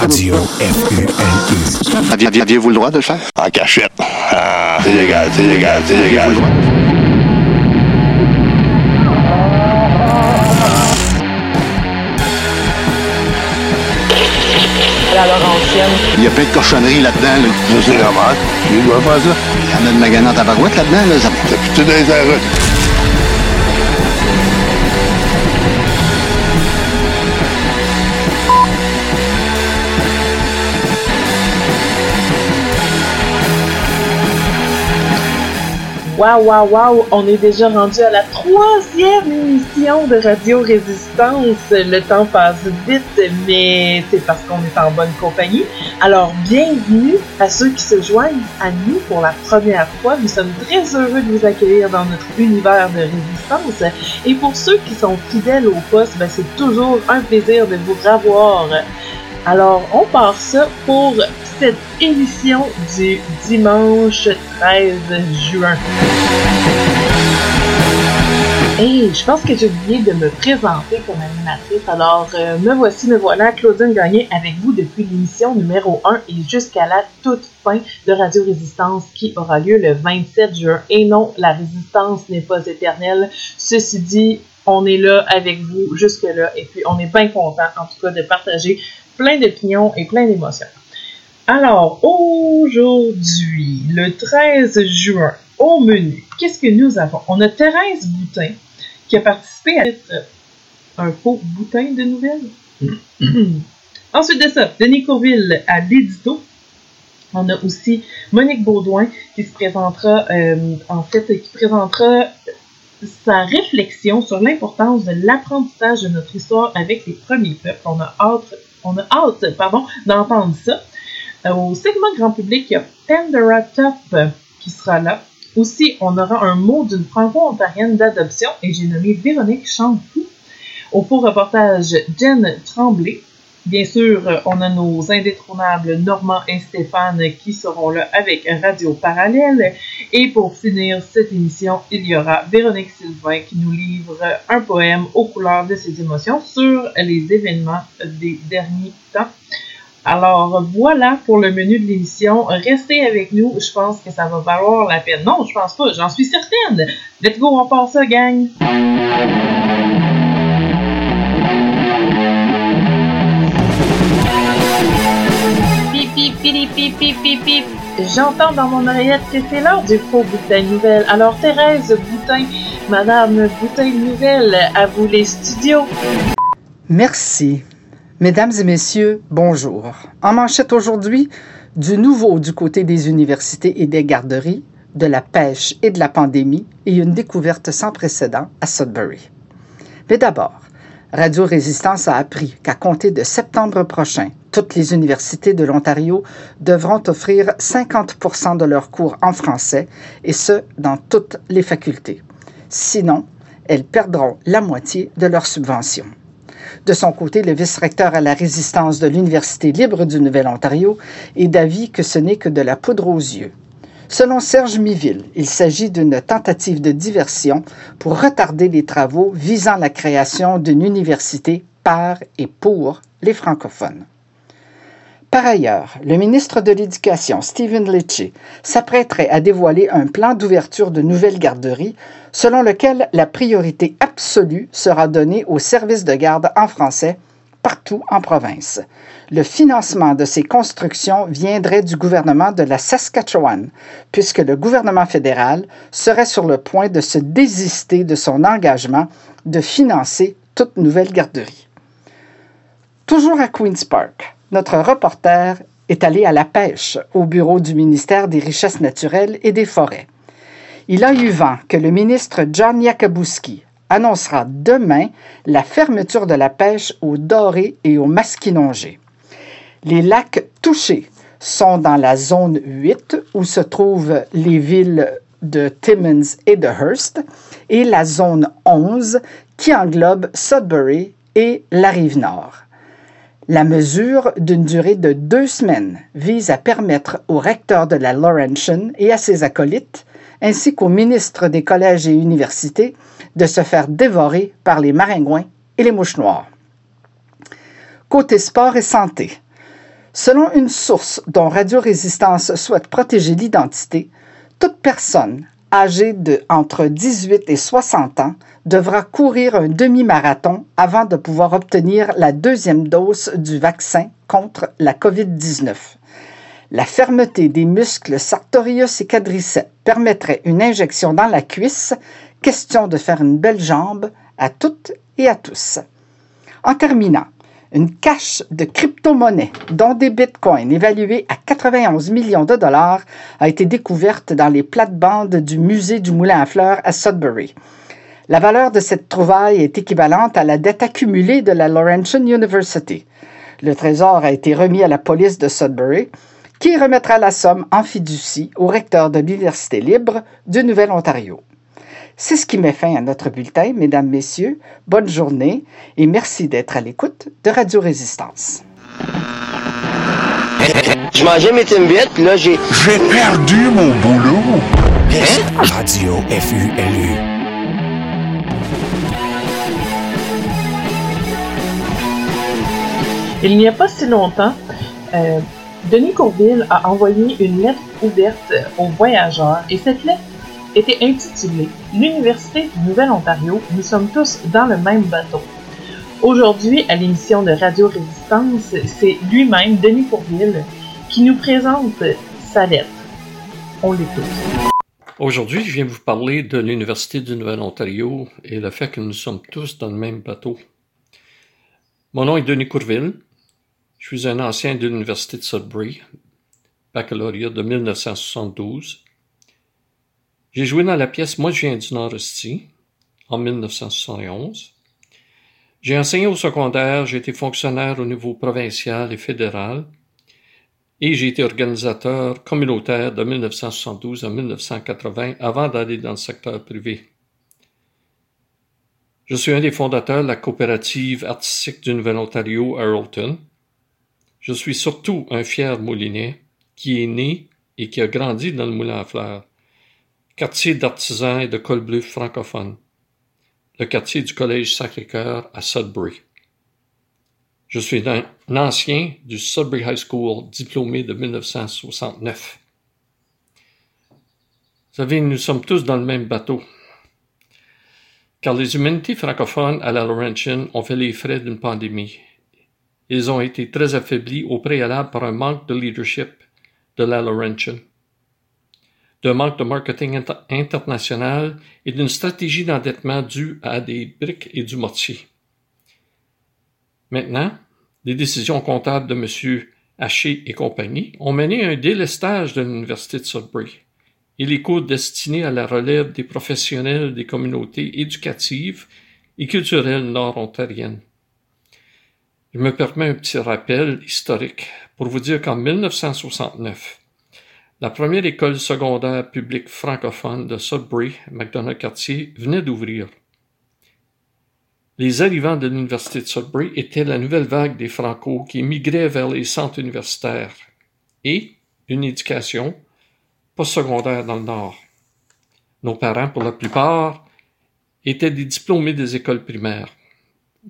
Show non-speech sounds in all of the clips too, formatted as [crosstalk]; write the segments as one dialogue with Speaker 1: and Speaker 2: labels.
Speaker 1: Radio FUNE.
Speaker 2: Aviez- Aviez-vous le droit de le faire?
Speaker 3: En cachette. Ah, c'est légal, c'est légal, c'est légal.
Speaker 2: Il y a plein de cochonneries là-dedans. là.
Speaker 3: Ça, c'est normal. Il doit faire ça.
Speaker 2: Il y en a de maganant à tabarouette là-dedans. Là. Ça-
Speaker 3: T'as plus dans
Speaker 4: Waouh, waouh, waouh! On est déjà rendu à la troisième émission de Radio Résistance. Le temps passe vite, mais c'est parce qu'on est en bonne compagnie. Alors, bienvenue à ceux qui se joignent à nous pour la première fois. Nous sommes très heureux de vous accueillir dans notre univers de résistance. Et pour ceux qui sont fidèles au poste, ben, c'est toujours un plaisir de vous revoir. Alors, on part ça pour cette émission du dimanche 13 juin. Et je pense que j'ai oublié de me présenter comme animatrice. Alors, euh, me voici, me voilà, Claudine Gagné avec vous depuis l'émission numéro 1 et jusqu'à la toute fin de Radio Résistance qui aura lieu le 27 juin. Et non, la résistance n'est pas éternelle. Ceci dit, on est là avec vous jusque-là et puis on est bien content en tout cas de partager plein d'opinions et plein d'émotions. Alors, aujourd'hui, le 13 juin, au menu, qu'est-ce que nous avons? On a Thérèse Boutin qui a participé à être un faux boutin de nouvelles. [coughs] Ensuite de ça, Denis Courville à l'édito. On a aussi Monique Baudouin qui se présentera, euh, en fait, qui présentera sa réflexion sur l'importance de l'apprentissage de notre histoire avec les premiers peuples. On a hâte, on a hâte, pardon, d'entendre ça. Euh, au segment grand public, il y a Pandora Top euh, qui sera là. Aussi, on aura un mot d'une franco-ontarienne d'adoption et j'ai nommé Véronique Champou. Au faux reportage, Jen Tremblay. Bien sûr, on a nos indétrônables Normand et Stéphane qui seront là avec Radio Parallèle. Et pour finir cette émission, il y aura Véronique Sylvain qui nous livre un poème aux couleurs de ses émotions sur les événements des derniers temps. Alors voilà pour le menu de l'émission. Restez avec nous, je pense que ça va valoir la peine. Non, je pense pas, j'en suis certaine. Let's go, on part ça, gang. J'entends dans mon oreillette que c'est l'heure du faux boutin de nouvelles. Alors Thérèse Boutin, Madame Boutin de nouvelles, à vous les studios.
Speaker 5: Merci. Mesdames et messieurs, bonjour. En manchette aujourd'hui, du nouveau du côté des universités et des garderies, de la pêche et de la pandémie et une découverte sans précédent à Sudbury. Mais d'abord, Radio Résistance a appris qu'à compter de septembre prochain, toutes les universités de l'Ontario devront offrir 50% de leurs cours en français, et ce, dans toutes les facultés. Sinon, elles perdront la moitié de leurs subventions. De son côté, le vice-recteur à la résistance de l'Université libre du Nouvel-Ontario est d'avis que ce n'est que de la poudre aux yeux. Selon Serge Miville, il s'agit d'une tentative de diversion pour retarder les travaux visant la création d'une université par et pour les francophones. Par ailleurs, le ministre de l'Éducation, Stephen Lecce, s'apprêterait à dévoiler un plan d'ouverture de nouvelles garderies selon lequel la priorité absolue sera donnée aux services de garde en français partout en province. Le financement de ces constructions viendrait du gouvernement de la Saskatchewan, puisque le gouvernement fédéral serait sur le point de se désister de son engagement de financer toute nouvelle garderie. Toujours à Queen's Park, notre reporter est allé à la pêche au bureau du ministère des Richesses naturelles et des Forêts. Il a eu vent que le ministre John Yakabuski annoncera demain la fermeture de la pêche au doré et au masquinongé. Les lacs touchés sont dans la zone 8 où se trouvent les villes de Timmins et de Hearst et la zone 11 qui englobe Sudbury et la rive nord. La mesure d'une durée de deux semaines vise à permettre au recteur de la Laurentian et à ses acolytes, ainsi qu'au ministre des collèges et universités, de se faire dévorer par les maringouins et les mouches noires. Côté sport et santé. Selon une source dont Radio Résistance souhaite protéger l'identité, toute personne âgée de entre 18 et 60 ans devra courir un demi-marathon avant de pouvoir obtenir la deuxième dose du vaccin contre la COVID-19. La fermeté des muscles sartorius et quadriceps permettrait une injection dans la cuisse, question de faire une belle jambe à toutes et à tous. En terminant, une cache de crypto-monnaies, dont des bitcoins évalués à 91 millions de dollars, a été découverte dans les plates-bandes du musée du Moulin à Fleurs à Sudbury. La valeur de cette trouvaille est équivalente à la dette accumulée de la Laurentian University. Le trésor a été remis à la police de Sudbury, qui remettra la somme en fiducie au recteur de l'Université libre du Nouvel-Ontario. C'est ce qui met fin à notre bulletin, mesdames, messieurs. Bonne journée et merci d'être à l'écoute de Radio Résistance.
Speaker 6: Je mangeais mes Timbits, puis là, j'ai...
Speaker 1: J'ai perdu mon boulot. Radio FULU.
Speaker 4: Il n'y a pas si longtemps, euh, Denis Courville a envoyé une lettre ouverte aux voyageurs et cette lettre était intitulée L'Université du Nouvel-Ontario, nous sommes tous dans le même bateau. Aujourd'hui, à l'émission de Radio Résistance, c'est lui-même, Denis Courville, qui nous présente sa lettre. On l'écoute.
Speaker 7: Aujourd'hui, je viens vous parler de l'Université du Nouvel-Ontario et le fait que nous sommes tous dans le même bateau. Mon nom est Denis Courville. Je suis un ancien de l'Université de Sudbury, baccalauréat de 1972. J'ai joué dans la pièce Moi je viens du Nord-Esti en 1971. J'ai enseigné au secondaire, j'ai été fonctionnaire au niveau provincial et fédéral et j'ai été organisateur communautaire de 1972 à 1980 avant d'aller dans le secteur privé. Je suis un des fondateurs de la coopérative artistique du Nouvel-Ontario à Earlton. Je suis surtout un fier moulinet qui est né et qui a grandi dans le moulin à fleurs, quartier d'artisans et de col bleu francophones, le quartier du Collège Sacré-Cœur à Sudbury. Je suis un ancien du Sudbury High School, diplômé de 1969. Vous savez, nous sommes tous dans le même bateau. Car les humanités francophones à la Laurentian ont fait les frais d'une pandémie ils ont été très affaiblis au préalable par un manque de leadership de la Laurentian, d'un manque de marketing international et d'une stratégie d'endettement due à des briques et du mortier. Maintenant, les décisions comptables de M. Haché et compagnie ont mené un délestage de l'Université de Sudbury et les cours destinés à la relève des professionnels des communautés éducatives et culturelles nord-ontariennes. Je me permets un petit rappel historique pour vous dire qu'en 1969, la première école secondaire publique francophone de Sudbury, McDonough-Cartier, venait d'ouvrir. Les arrivants de l'Université de Sudbury étaient la nouvelle vague des Franco qui migraient vers les centres universitaires et une éducation postsecondaire dans le Nord. Nos parents, pour la plupart, étaient des diplômés des écoles primaires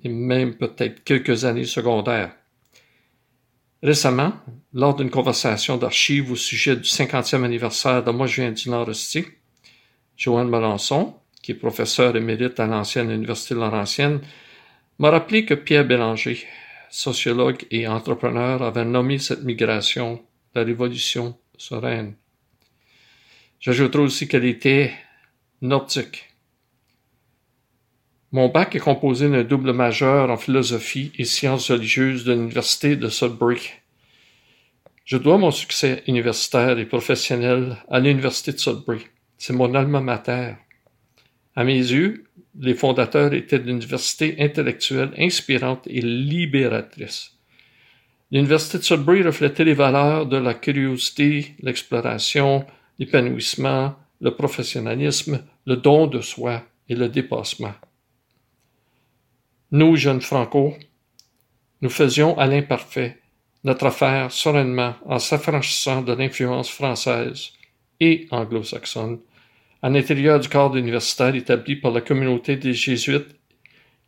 Speaker 7: et même peut-être quelques années secondaires. Récemment, lors d'une conversation d'archives au sujet du 50e anniversaire de Moi je viens du Nord-Esti, Joanne Melançon, qui est professeur émérite à l'ancienne Université Laurentienne, m'a rappelé que Pierre Bélanger, sociologue et entrepreneur, avait nommé cette migration la révolution sereine. J'ajouterai aussi qu'elle était nordique. Mon bac est composé d'un double majeur en philosophie et sciences religieuses de l'Université de Sudbury. Je dois mon succès universitaire et professionnel à l'Université de Sudbury. C'est mon alma mater. À mes yeux, les fondateurs étaient d'université intellectuelle inspirante et libératrice. L'Université de Sudbury reflétait les valeurs de la curiosité, l'exploration, l'épanouissement, le professionnalisme, le don de soi et le dépassement. Nous, jeunes Franco, nous faisions à l'imparfait notre affaire sereinement en s'affranchissant de l'influence française et anglo-saxonne à l'intérieur du cadre universitaire établi par la communauté des Jésuites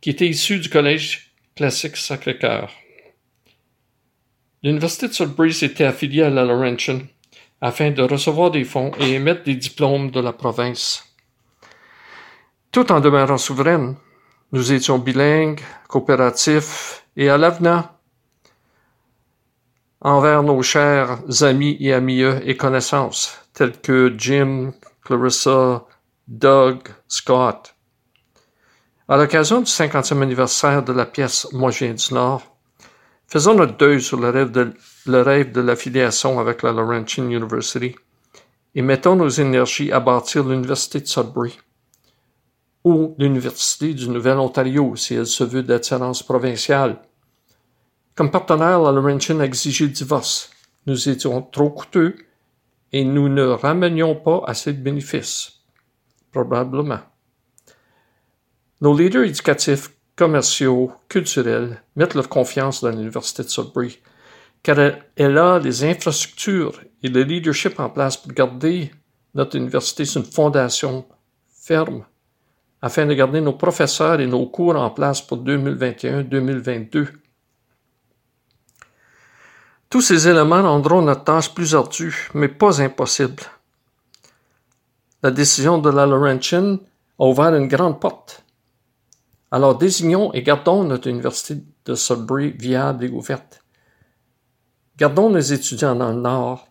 Speaker 7: qui était issue du collège classique Sacré-Cœur. l'Université de Sudbury s'était affiliée à la Laurentian afin de recevoir des fonds et émettre des diplômes de la province. Tout en demeurant souveraine, nous étions bilingues, coopératifs et à l'avenant envers nos chers amis et amis et connaissances, tels que Jim, Clarissa, Doug, Scott. À l'occasion du 50e anniversaire de la pièce Moi je viens du Nord, faisons notre deuil sur de, le rêve de l'affiliation avec la Laurentian University et mettons nos énergies à bâtir l'Université de Sudbury ou l'Université du Nouvel-Ontario si elle se veut d'attirance provinciale comme partenaire, la Laurentian a exigé divorce. Nous étions trop coûteux et nous ne ramenions pas assez de bénéfices. Probablement. Nos leaders éducatifs, commerciaux, culturels mettent leur confiance dans l'Université de Sudbury, car elle, a les infrastructures et le leadership en place pour garder notre université sur une fondation ferme, afin de garder nos professeurs et nos cours en place pour 2021-2022 tous ces éléments rendront notre tâche plus ardue, mais pas impossible. La décision de la Laurentian a ouvert une grande porte. Alors désignons et gardons notre université de Sudbury viable et ouverte. Gardons nos étudiants dans le Nord.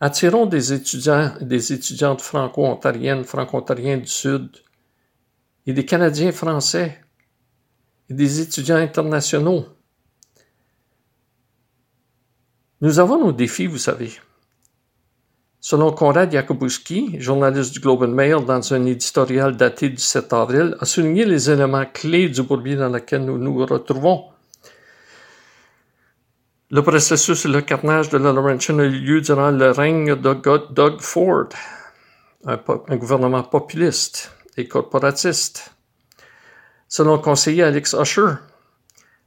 Speaker 7: Attirons des étudiants et des étudiantes franco-ontariennes, franco-ontariens du Sud, et des Canadiens français, et des étudiants internationaux. Nous avons nos défis, vous savez. Selon Konrad Jakubowski, journaliste du Globe and Mail dans un éditorial daté du 7 avril, a souligné les éléments clés du bourbier dans lequel nous nous retrouvons. Le processus et le carnage de la Laurentian a eu lieu durant le règne de Doug Ford, un, un gouvernement populiste et corporatiste. Selon le conseiller Alex Usher,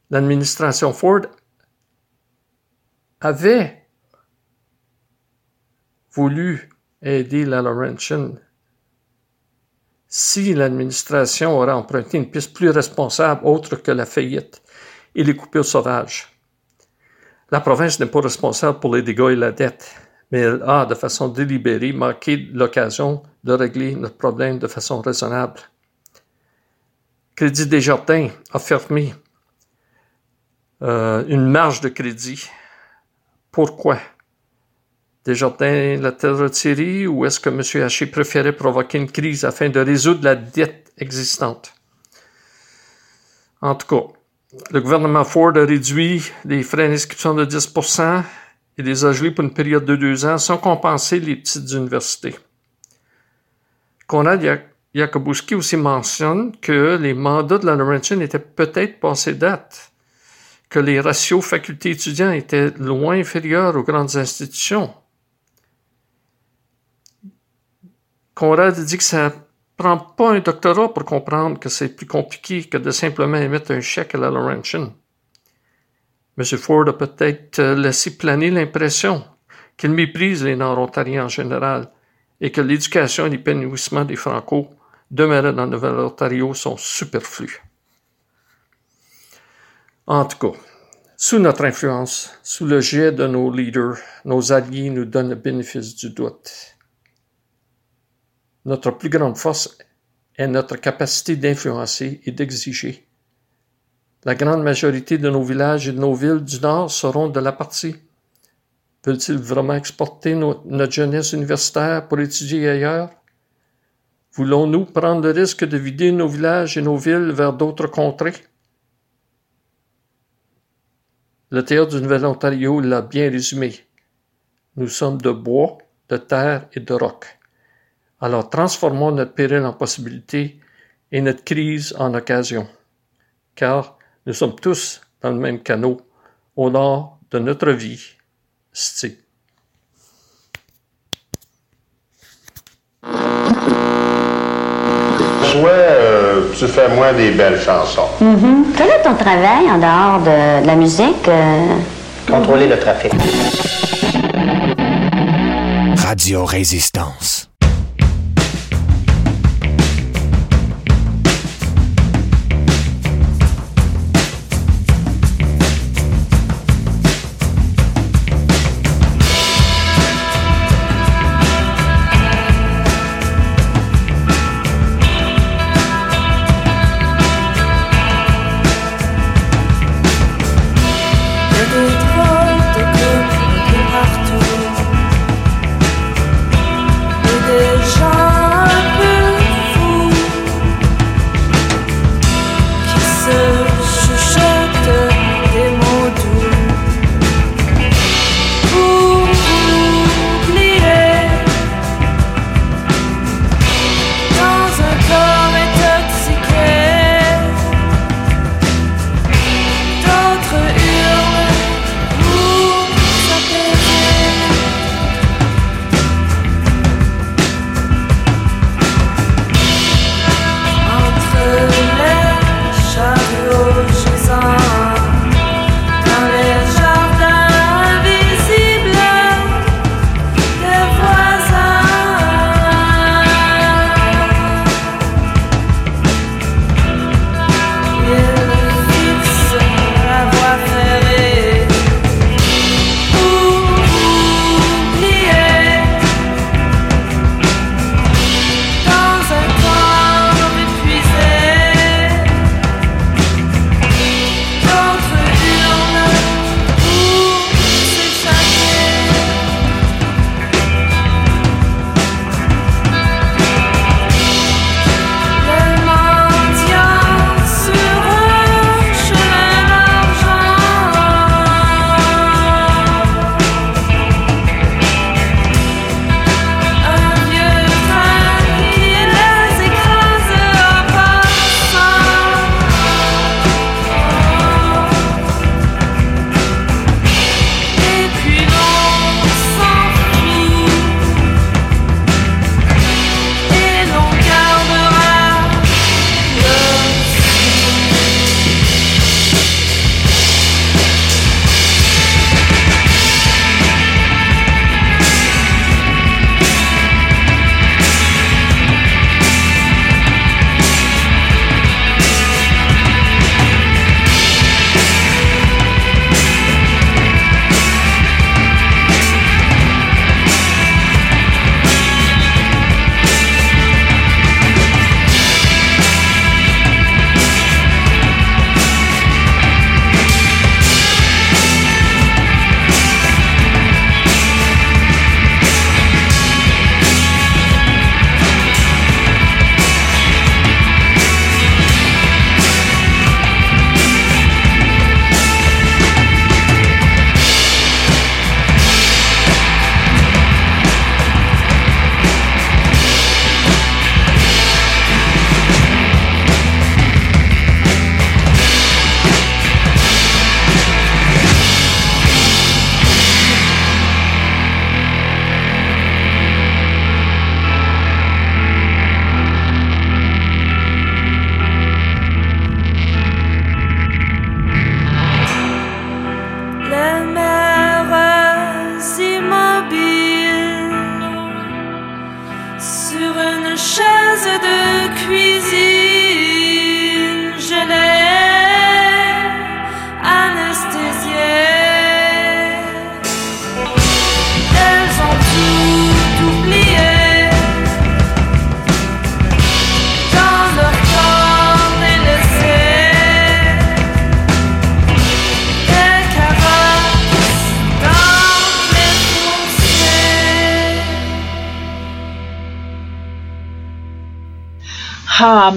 Speaker 7: l'administration Ford avait voulu aider la Laurentian si l'administration aurait emprunté une piste plus responsable autre que la faillite et les coupures sauvages. La province n'est pas responsable pour les dégâts et la dette, mais elle a, de façon délibérée, manqué l'occasion de régler notre problème de façon raisonnable. Crédit Desjardins a fermé euh, une marge de crédit pourquoi? Desjardins l'a-t-elle retiré ou est-ce que M. Haché préférait provoquer une crise afin de résoudre la dette existante? En tout cas, le gouvernement Ford a réduit les frais d'inscription de 10 et les a gelés pour une période de deux ans sans compenser les petites universités. Konrad Jakubowski aussi mentionne que les mandats de la Laurentian étaient peut-être passés date que les ratios facultés étudiants étaient loin inférieurs aux grandes institutions. Conrad dit que ça prend pas un doctorat pour comprendre que c'est plus compliqué que de simplement émettre un chèque à la Laurentian. M. Ford a peut-être laissé planer l'impression qu'il méprise les Nord-Ontariens en général et que l'éducation et l'épanouissement des Franco demeurant dans le Nouvel-Ontario sont superflus. En tout cas, sous notre influence, sous le jet de nos leaders, nos alliés nous donnent le bénéfice du doute. Notre plus grande force est notre capacité d'influencer et d'exiger. La grande majorité de nos villages et de nos villes du Nord seront de la partie. Veulent-ils vraiment exporter notre jeunesse universitaire pour étudier ailleurs? Voulons-nous prendre le risque de vider nos villages et nos villes vers d'autres contrées? Le théâtre du Nouvel-Ontario l'a bien résumé. Nous sommes de bois, de terre et de roc. Alors transformons notre péril en possibilité et notre crise en occasion. Car nous sommes tous dans le même canot, au nord de notre vie. Sti.
Speaker 3: Soit euh, tu fais moins des belles chansons.
Speaker 8: Mm-hmm. Quel est ton travail en dehors de, de la musique? euh?
Speaker 6: Contrôler le trafic.
Speaker 1: Radio Résistance.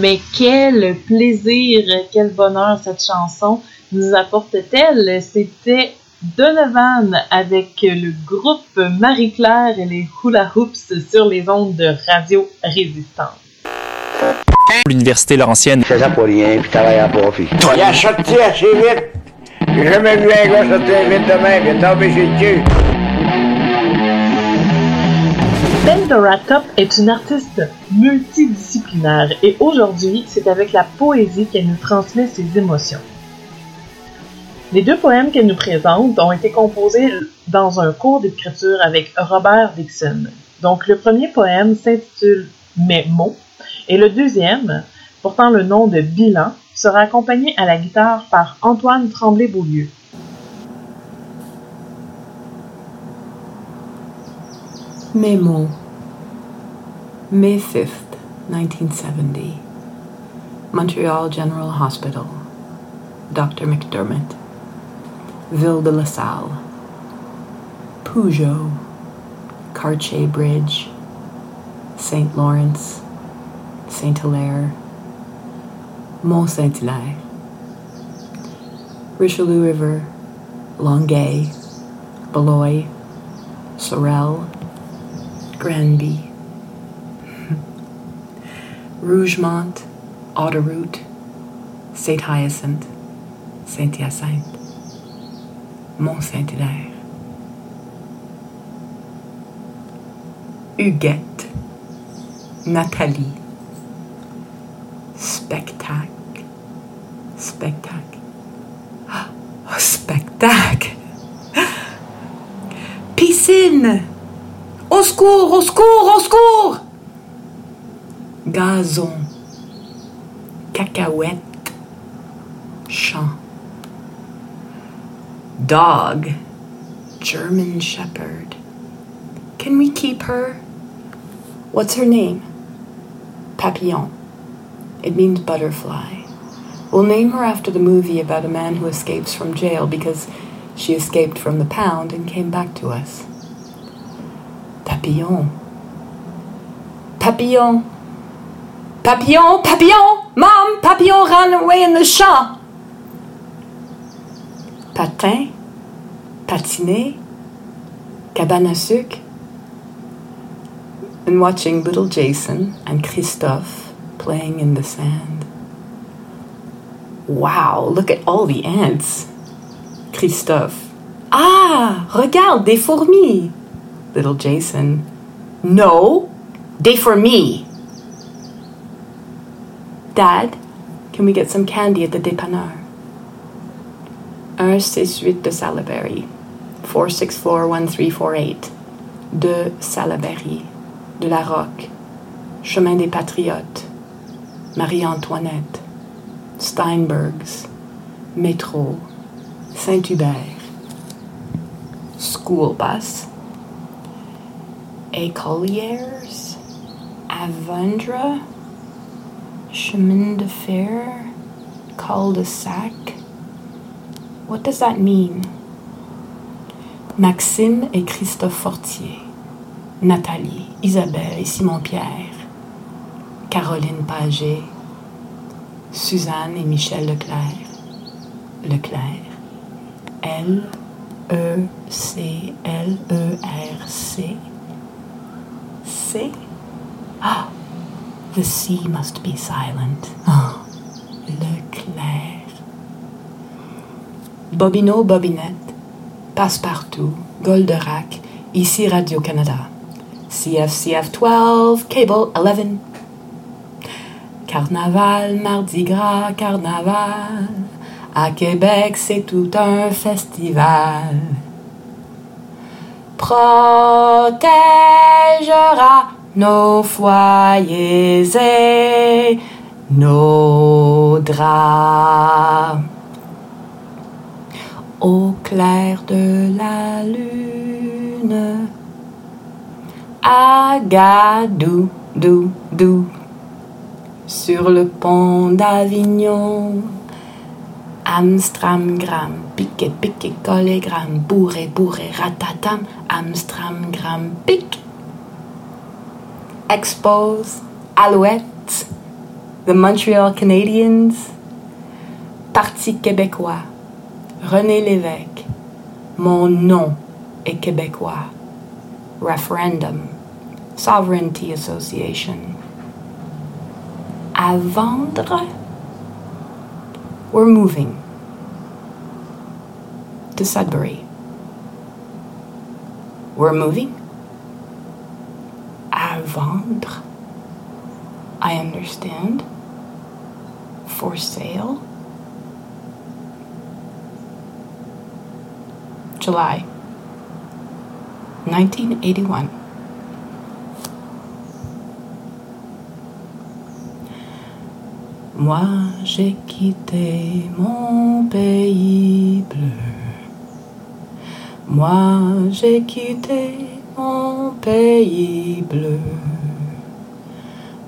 Speaker 4: Mais quel plaisir, quel bonheur cette chanson nous apporte-t-elle? C'était Donovan avec le groupe Marie-Claire et les Hula Hoops sur les ondes de Radio Résistance.
Speaker 9: L'université Laurentienne.
Speaker 6: C'est ça pour rien, puis travaille à profit.
Speaker 3: Il a sorti assez vite. J'ai jamais vu un gars sortir vite de même. Il est tombé chez le cul.
Speaker 4: Pandora Top est une artiste multidisciplinaire et aujourd'hui, c'est avec la poésie qu'elle nous transmet ses émotions. Les deux poèmes qu'elle nous présente ont été composés dans un cours d'écriture avec Robert Dixon. Donc le premier poème s'intitule Mes mots et le deuxième, portant le nom de Bilan, sera accompagné à la guitare par Antoine Tremblay-Beaulieu.
Speaker 10: Mes mots. May 5th, 1970. Montreal General Hospital. Dr. McDermott. Ville de la Salle. Peugeot. Cartier Bridge. St. Lawrence. Saint Hilaire. Mont Saint Hilaire. Richelieu River. Longueuil. Beloy. Sorel. Granby. Rougemont, Autoroute, Saint Hyacinthe, Saint Hyacinthe, Mont Saint Hilaire. Huguette, Nathalie, Spectacle, Spectacle, [gasps] oh, Spectacle, [gasps] Piscine, secours, au secours, au secours! Gazon, cacahuète, champ. Dog, German Shepherd. Can we keep her? What's her name? Papillon. It means butterfly. We'll name her after the movie about a man who escapes from jail because she escaped from the pound and came back to us. Papillon. Papillon. Papillon, papillon, mom, papillon ran away in the champ. Patin, patiner, cabane à sucre. And watching little Jason and Christophe playing in the sand. Wow, look at all the ants. Christophe. Ah, regarde, des fourmis. Little Jason. No, des fourmis. Dad, can we get some candy at the dépanneur? 168 de Salaberry. 464-1348. De Salaberry. De la Roque. Chemin des Patriotes. Marie-Antoinette. Steinbergs. Métro. Saint-Hubert. School bus. Écoliers. Avondra. Chemin de fer, cul-de-sac. What does that mean? Maxime et Christophe Fortier. Nathalie, Isabelle et Simon-Pierre. Caroline Paget. Suzanne et Michel Leclerc. Leclerc. L E C L E R C. Ah. The sea must be silent. Oh, Leclerc. Bobino, Bobinette, Passepartout, Golderac, ici Radio-Canada. CFCF 12, Cable 11. Carnaval, Mardi Gras, Carnaval. À Québec, c'est tout un festival. Protégera nos foyers et nos draps. Au clair de la lune, Agadou, dou, dou, sur le pont d'Avignon. Amstramgram, piquet, piquet, collégramme, bourré, bourré, ratatam, Amstramgram, pique. Expose, alouette,
Speaker 11: The Montreal Canadiens, Parti québécois, René Lévesque, Mon nom est québécois, Referendum, Sovereignty Association. À vendre, we're moving to Sudbury. We're moving. À vendre. I understand. For sale. July 1981. Moi j'ai quitté mon pays bleu. Moi j'ai quitté mon pays bleu.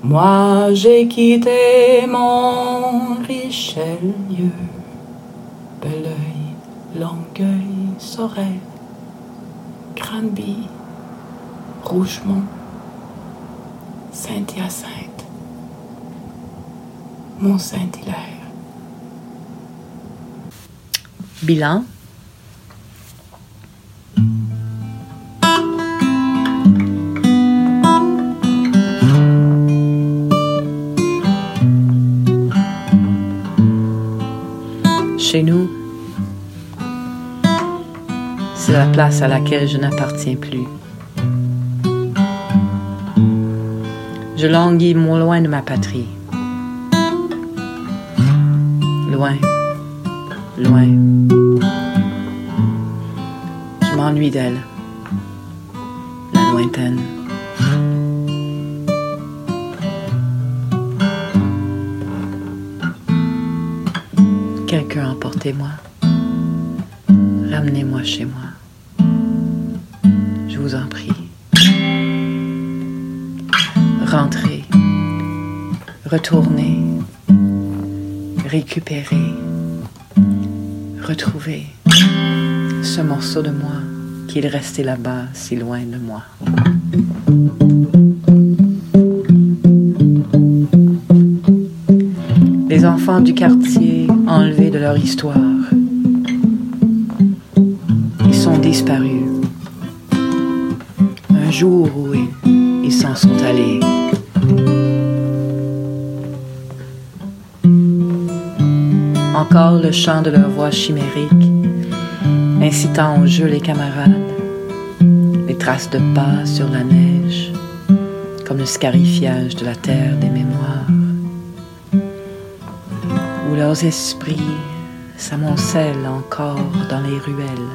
Speaker 11: Moi j'ai quitté mon Richelieu. Belleuil, Longueuil, Sorel, Granby, Rougemont, Saint-Hyacinthe, Mont-Saint-Hilaire.
Speaker 10: Bilan. Chez nous, c'est la place à laquelle je n'appartiens plus. Je languis moins loin de ma patrie. Loin, loin. Je m'ennuie d'elle, la lointaine. Quelqu'un emportez-moi. Ramenez-moi chez moi. Je vous en prie. Rentrez. Retournez. Récupérez. Retrouvez ce morceau de moi qui est resté là-bas si loin de moi. Les enfants du quartier enlevés de leur histoire. Ils sont disparus. Un jour où ils s'en sont allés. Le chant de leur voix chimérique, incitant au jeu les camarades, les traces de pas sur la neige, comme le scarifiage de la terre des mémoires où leurs esprits s'amoncellent encore dans les ruelles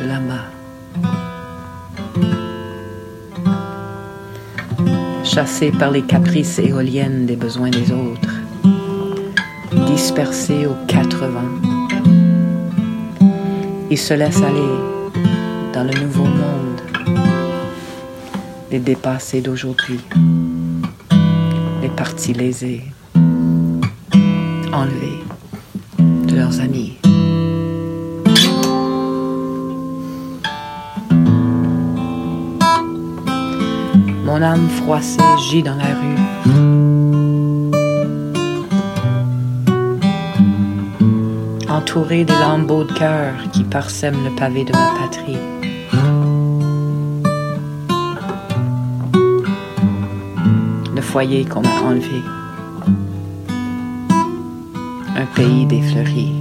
Speaker 10: de là-bas. Chassés par les caprices éoliennes des besoins des autres, dispersés aux quatre vents, ils se laissent aller dans le nouveau monde, les dépassés d'aujourd'hui, les parties lésées enlevés de leurs amis. Mon âme froissée gît dans la rue. Entourée des lambeaux de cœur qui parsèment le pavé de ma patrie. Le foyer qu'on m'a enlevé un pays des fleuris.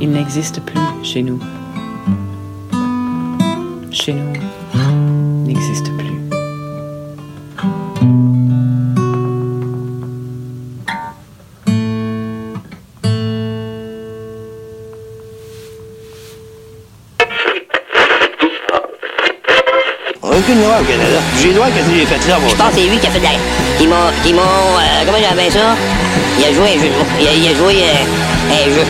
Speaker 10: Il n'existe plus chez nous.
Speaker 12: Au Canada. J'ai droit que j'ai fait là, moi.
Speaker 13: Je pense que c'est lui qui a fait de la... Qui m'a... Qui m'a... euh, comment j'appelle ça? Il a joué un jeu de mots. Il a, il a joué euh, un jeu.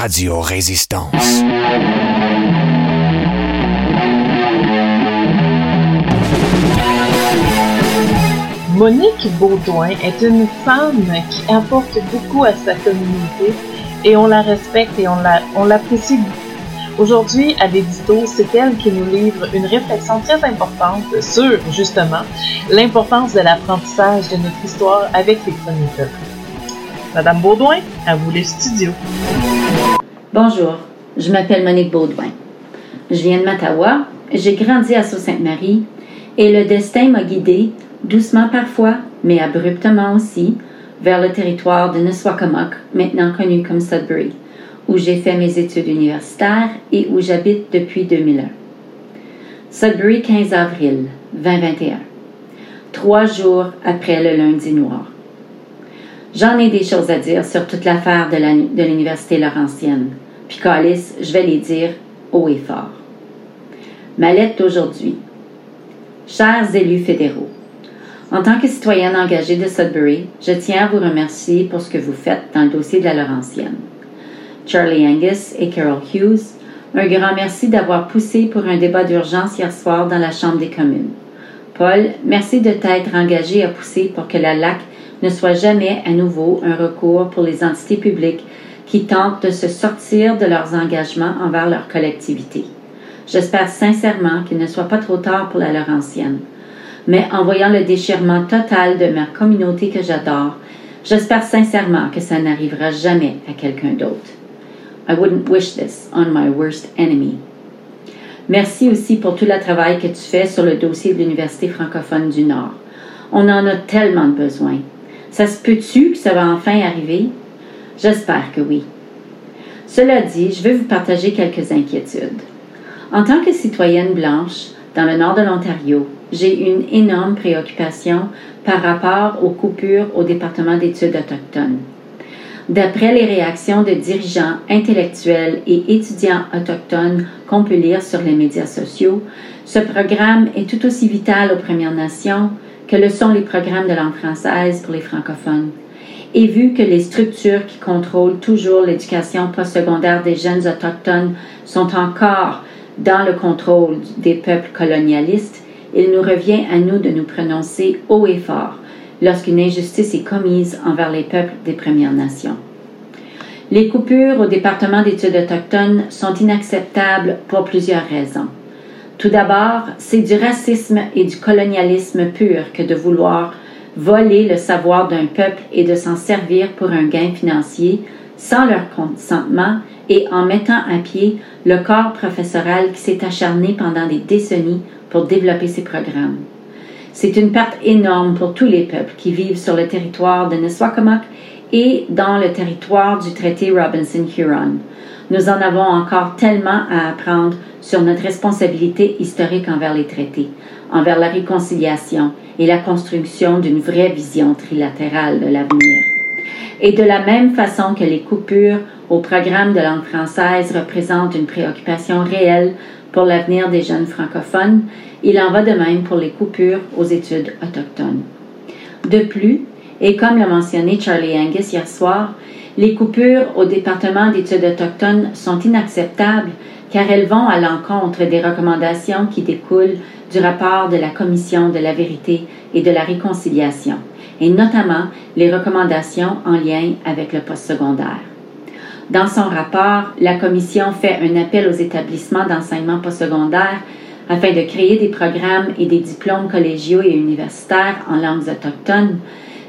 Speaker 1: Radio Résistance.
Speaker 4: Monique Baudouin est une femme qui apporte beaucoup à sa communauté et on la respecte et on la- on l'apprécie Aujourd'hui, à l'édito, c'est elle qui nous livre une réflexion très importante sur, justement, l'importance de l'apprentissage de notre histoire avec les peuples. Madame Baudouin, à vous les studios.
Speaker 14: Bonjour, je m'appelle Monique Baudouin. Je viens de Mattawa, j'ai grandi à Sault-Sainte-Marie et le destin m'a guidée, doucement parfois, mais abruptement aussi, vers le territoire de Nisswakamok, maintenant connu comme Sudbury où j'ai fait mes études universitaires et où j'habite depuis 2001. Sudbury, 15 avril 2021. Trois jours après le lundi noir. J'en ai des choses à dire sur toute l'affaire de l'Université Laurentienne. Puis, Calis, je vais les dire haut et fort. Ma lettre d'aujourd'hui. Chers élus fédéraux, en tant que citoyenne engagée de Sudbury, je tiens à vous remercier pour ce que vous faites dans le dossier de la Laurentienne. Charlie Angus et Carol Hughes, un grand merci d'avoir poussé pour un débat d'urgence hier soir dans la Chambre des communes. Paul, merci de t'être engagé à pousser pour que la LAC ne soit jamais à nouveau un recours pour les entités publiques qui tentent de se sortir de leurs engagements envers leur collectivité. J'espère sincèrement qu'il ne soit pas trop tard pour la Laurentienne. Mais en voyant le déchirement total de ma communauté que j'adore, j'espère sincèrement que ça n'arrivera jamais à quelqu'un d'autre. I wouldn't wish this on my worst enemy. Merci aussi pour tout le travail que tu fais sur le dossier de l'Université francophone du Nord. On en a tellement besoin. Ça se peut-tu que ça va enfin arriver? J'espère que oui. Cela dit, je vais vous partager quelques inquiétudes. En tant que citoyenne blanche dans le nord de l'Ontario, j'ai une énorme préoccupation par rapport aux coupures au département d'études autochtones. D'après les réactions de dirigeants intellectuels et étudiants autochtones qu'on peut lire sur les médias sociaux, ce programme est tout aussi vital aux Premières Nations que le sont les programmes de langue française pour les francophones. Et vu que les structures qui contrôlent toujours l'éducation postsecondaire des jeunes autochtones sont encore dans le contrôle des peuples colonialistes, il nous revient à nous de nous prononcer haut et fort lorsqu'une injustice est commise envers les peuples des Premières Nations. Les coupures au département d'études autochtones sont inacceptables pour plusieurs raisons. Tout d'abord, c'est du racisme et du colonialisme pur que de vouloir voler le savoir d'un peuple et de s'en servir pour un gain financier sans leur consentement et en mettant à pied le corps professoral qui s'est acharné pendant des décennies pour développer ces programmes. C'est une perte énorme pour tous les peuples qui vivent sur le territoire de Neswakamok et dans le territoire du traité Robinson-Huron. Nous en avons encore tellement à apprendre sur notre responsabilité historique envers les traités, envers la réconciliation et la construction d'une vraie vision trilatérale de l'avenir. Et de la même façon que les coupures au programme de langue française représentent une préoccupation réelle pour l'avenir des jeunes francophones, il en va de même pour les coupures aux études autochtones. De plus, et comme l'a mentionné Charlie Angus hier soir, les coupures au département d'études autochtones sont inacceptables car elles vont à l'encontre des recommandations qui découlent du rapport de la Commission de la vérité et de la réconciliation, et notamment les recommandations en lien avec le postsecondaire. Dans son rapport, la Commission fait un appel aux établissements d'enseignement postsecondaire afin de créer des programmes et des diplômes collégiaux et universitaires en langues autochtones,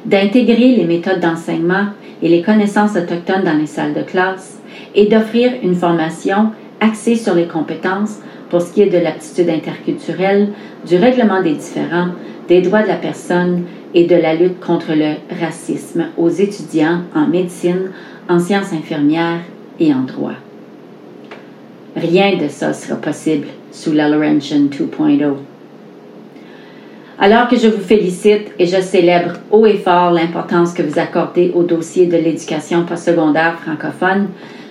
Speaker 14: d'intégrer les méthodes d'enseignement et les connaissances autochtones dans les salles de classe et d'offrir une formation axée sur les compétences pour ce qui est de l'aptitude interculturelle, du règlement des différends, des droits de la personne et de la lutte contre le racisme aux étudiants en médecine, en sciences infirmières et en droit. Rien de ça sera possible sous la Laurentian 2.0. Alors que je vous félicite et je célèbre haut et fort l'importance que vous accordez au dossier de l'éducation postsecondaire francophone,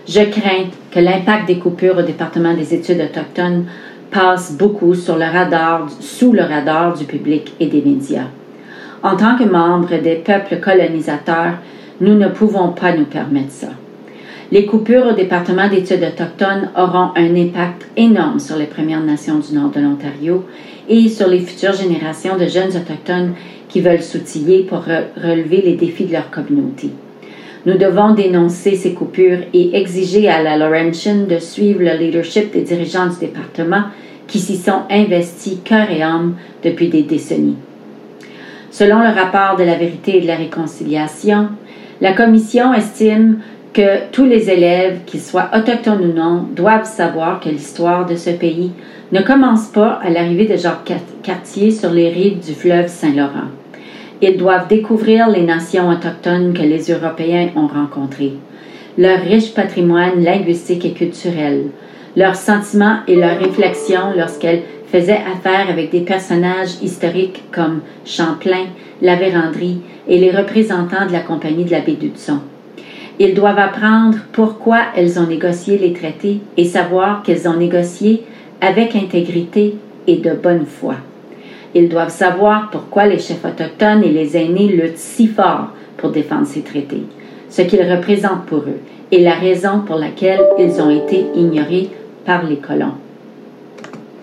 Speaker 14: je crains que l'impact des coupures au département des études autochtones passe beaucoup sur le radar, sous le radar du public et des médias. En tant que membres des peuples colonisateurs, nous ne pouvons pas nous permettre ça. Les coupures au département d'études autochtones auront un impact énorme sur les Premières Nations du nord de l'Ontario et sur les futures générations de jeunes autochtones qui veulent s'outiller pour relever les défis de leur communauté. Nous devons dénoncer ces coupures et exiger à la Laurentian de suivre le leadership des dirigeants du département qui s'y sont investis cœur et âme depuis des décennies. Selon le rapport de la vérité et de la réconciliation, la Commission estime que tous les élèves, qu'ils soient autochtones ou non, doivent savoir que l'histoire de ce pays ne commence pas à l'arrivée de Jacques Cartier sur les rives du fleuve Saint-Laurent. Ils doivent découvrir les nations autochtones que les Européens ont rencontrées, leur riche patrimoine linguistique et culturel, leurs sentiments et leurs réflexions lorsqu'elles faisaient affaire avec des personnages historiques comme Champlain, la Vérandrie et les représentants de la Compagnie de la baie. Ils doivent apprendre pourquoi elles ont négocié les traités et savoir qu'elles ont négocié avec intégrité et de bonne foi. Ils doivent savoir pourquoi les chefs autochtones et les aînés luttent si fort pour défendre ces traités, ce qu'ils représentent pour eux et la raison pour laquelle ils ont été ignorés par les colons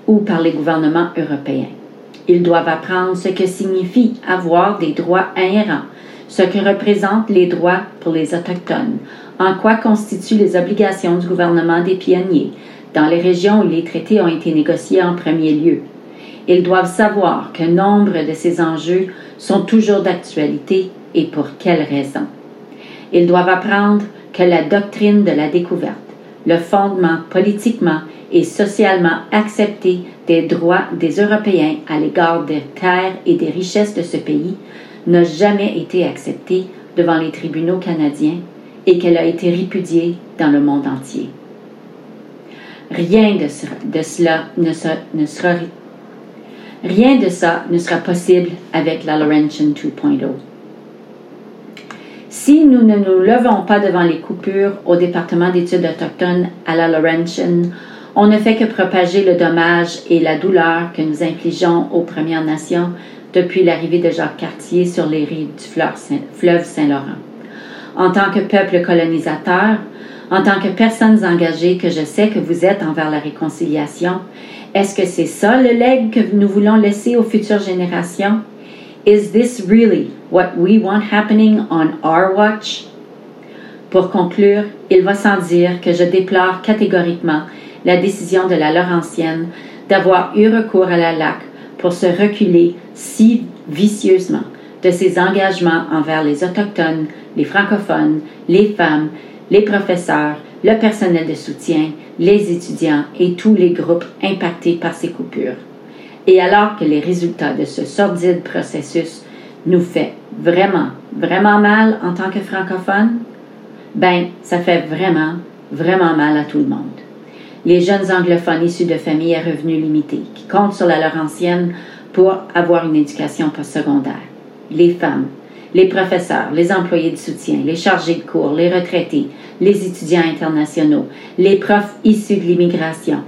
Speaker 14: ou par les gouvernements européens. Ils doivent apprendre ce que signifie avoir des droits inhérents ce que représentent les droits pour les Autochtones, en quoi constituent les obligations du gouvernement des pionniers, dans les régions où les traités ont été négociés en premier lieu. Ils doivent savoir que nombre de ces enjeux sont toujours d'actualité et pour quelles raisons. Ils doivent apprendre que la doctrine de la découverte, le fondement politiquement et socialement accepté des droits des Européens à l'égard des terres et des richesses de ce pays n'a jamais été acceptée devant les tribunaux canadiens et qu'elle a été répudiée dans le monde entier. Rien de, cela ne, sera rien de ça ne sera possible avec la Laurentian 2.0. Si nous ne nous levons pas devant les coupures au département d'études autochtones à la Laurentian, on ne fait que propager le dommage et la douleur que nous infligeons aux Premières Nations depuis l'arrivée de Jacques Cartier sur les rives du fleuve Saint-Laurent. En tant que peuple colonisateur, en tant que personnes engagées que je sais que vous êtes envers la réconciliation, est-ce que c'est ça le legs que nous voulons laisser aux futures générations? Is this really what we want happening on our watch? Pour conclure, il va sans dire que je déplore catégoriquement la décision de la Laurentienne d'avoir eu recours à la LAC pour se reculer si vicieusement de ses engagements envers les Autochtones, les francophones, les femmes, les professeurs, le personnel de soutien, les étudiants et tous les groupes impactés par ces coupures. Et alors que les résultats de ce sordide processus nous fait vraiment, vraiment mal en tant que francophones, ben, ça fait vraiment, vraiment mal à tout le monde les jeunes anglophones issus de familles à revenus limités, qui comptent sur la Laurentienne pour avoir une éducation postsecondaire, les femmes, les professeurs, les employés de soutien, les chargés de cours, les retraités, les étudiants internationaux, les profs issus de l'immigration.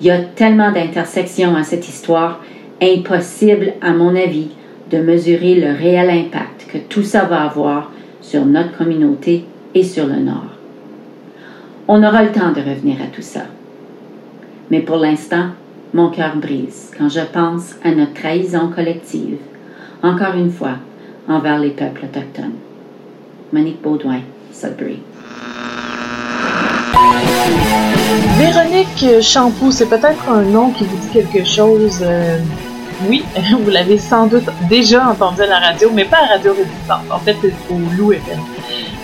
Speaker 14: Il y a tellement d'intersections à cette histoire, impossible, à mon avis, de mesurer le réel impact que tout ça va avoir sur notre communauté et sur le Nord. On aura le temps de revenir à tout ça. Mais pour l'instant, mon cœur brise quand je pense à notre trahison collective, encore une fois, envers les peuples autochtones. Monique Baudouin, Sudbury.
Speaker 4: Véronique Champoux, c'est peut-être un nom qui vous dit quelque chose. Euh, oui, [laughs] vous l'avez sans doute déjà entendu à la radio, mais pas à Radio Résistance, en fait au Lou FM.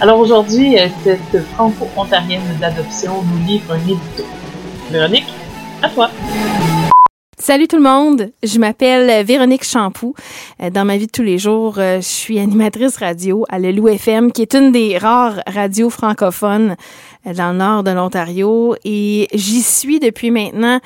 Speaker 4: Alors aujourd'hui, euh, cette franco-ontarienne d'adoption nous livre un édito. Véronique? À toi.
Speaker 15: Salut tout le monde, je m'appelle Véronique Champoux. Euh, dans ma vie de tous les jours, euh, je suis animatrice radio à l'Elou FM, qui est une des rares radios francophones euh, dans le nord de l'Ontario. Et j'y suis depuis maintenant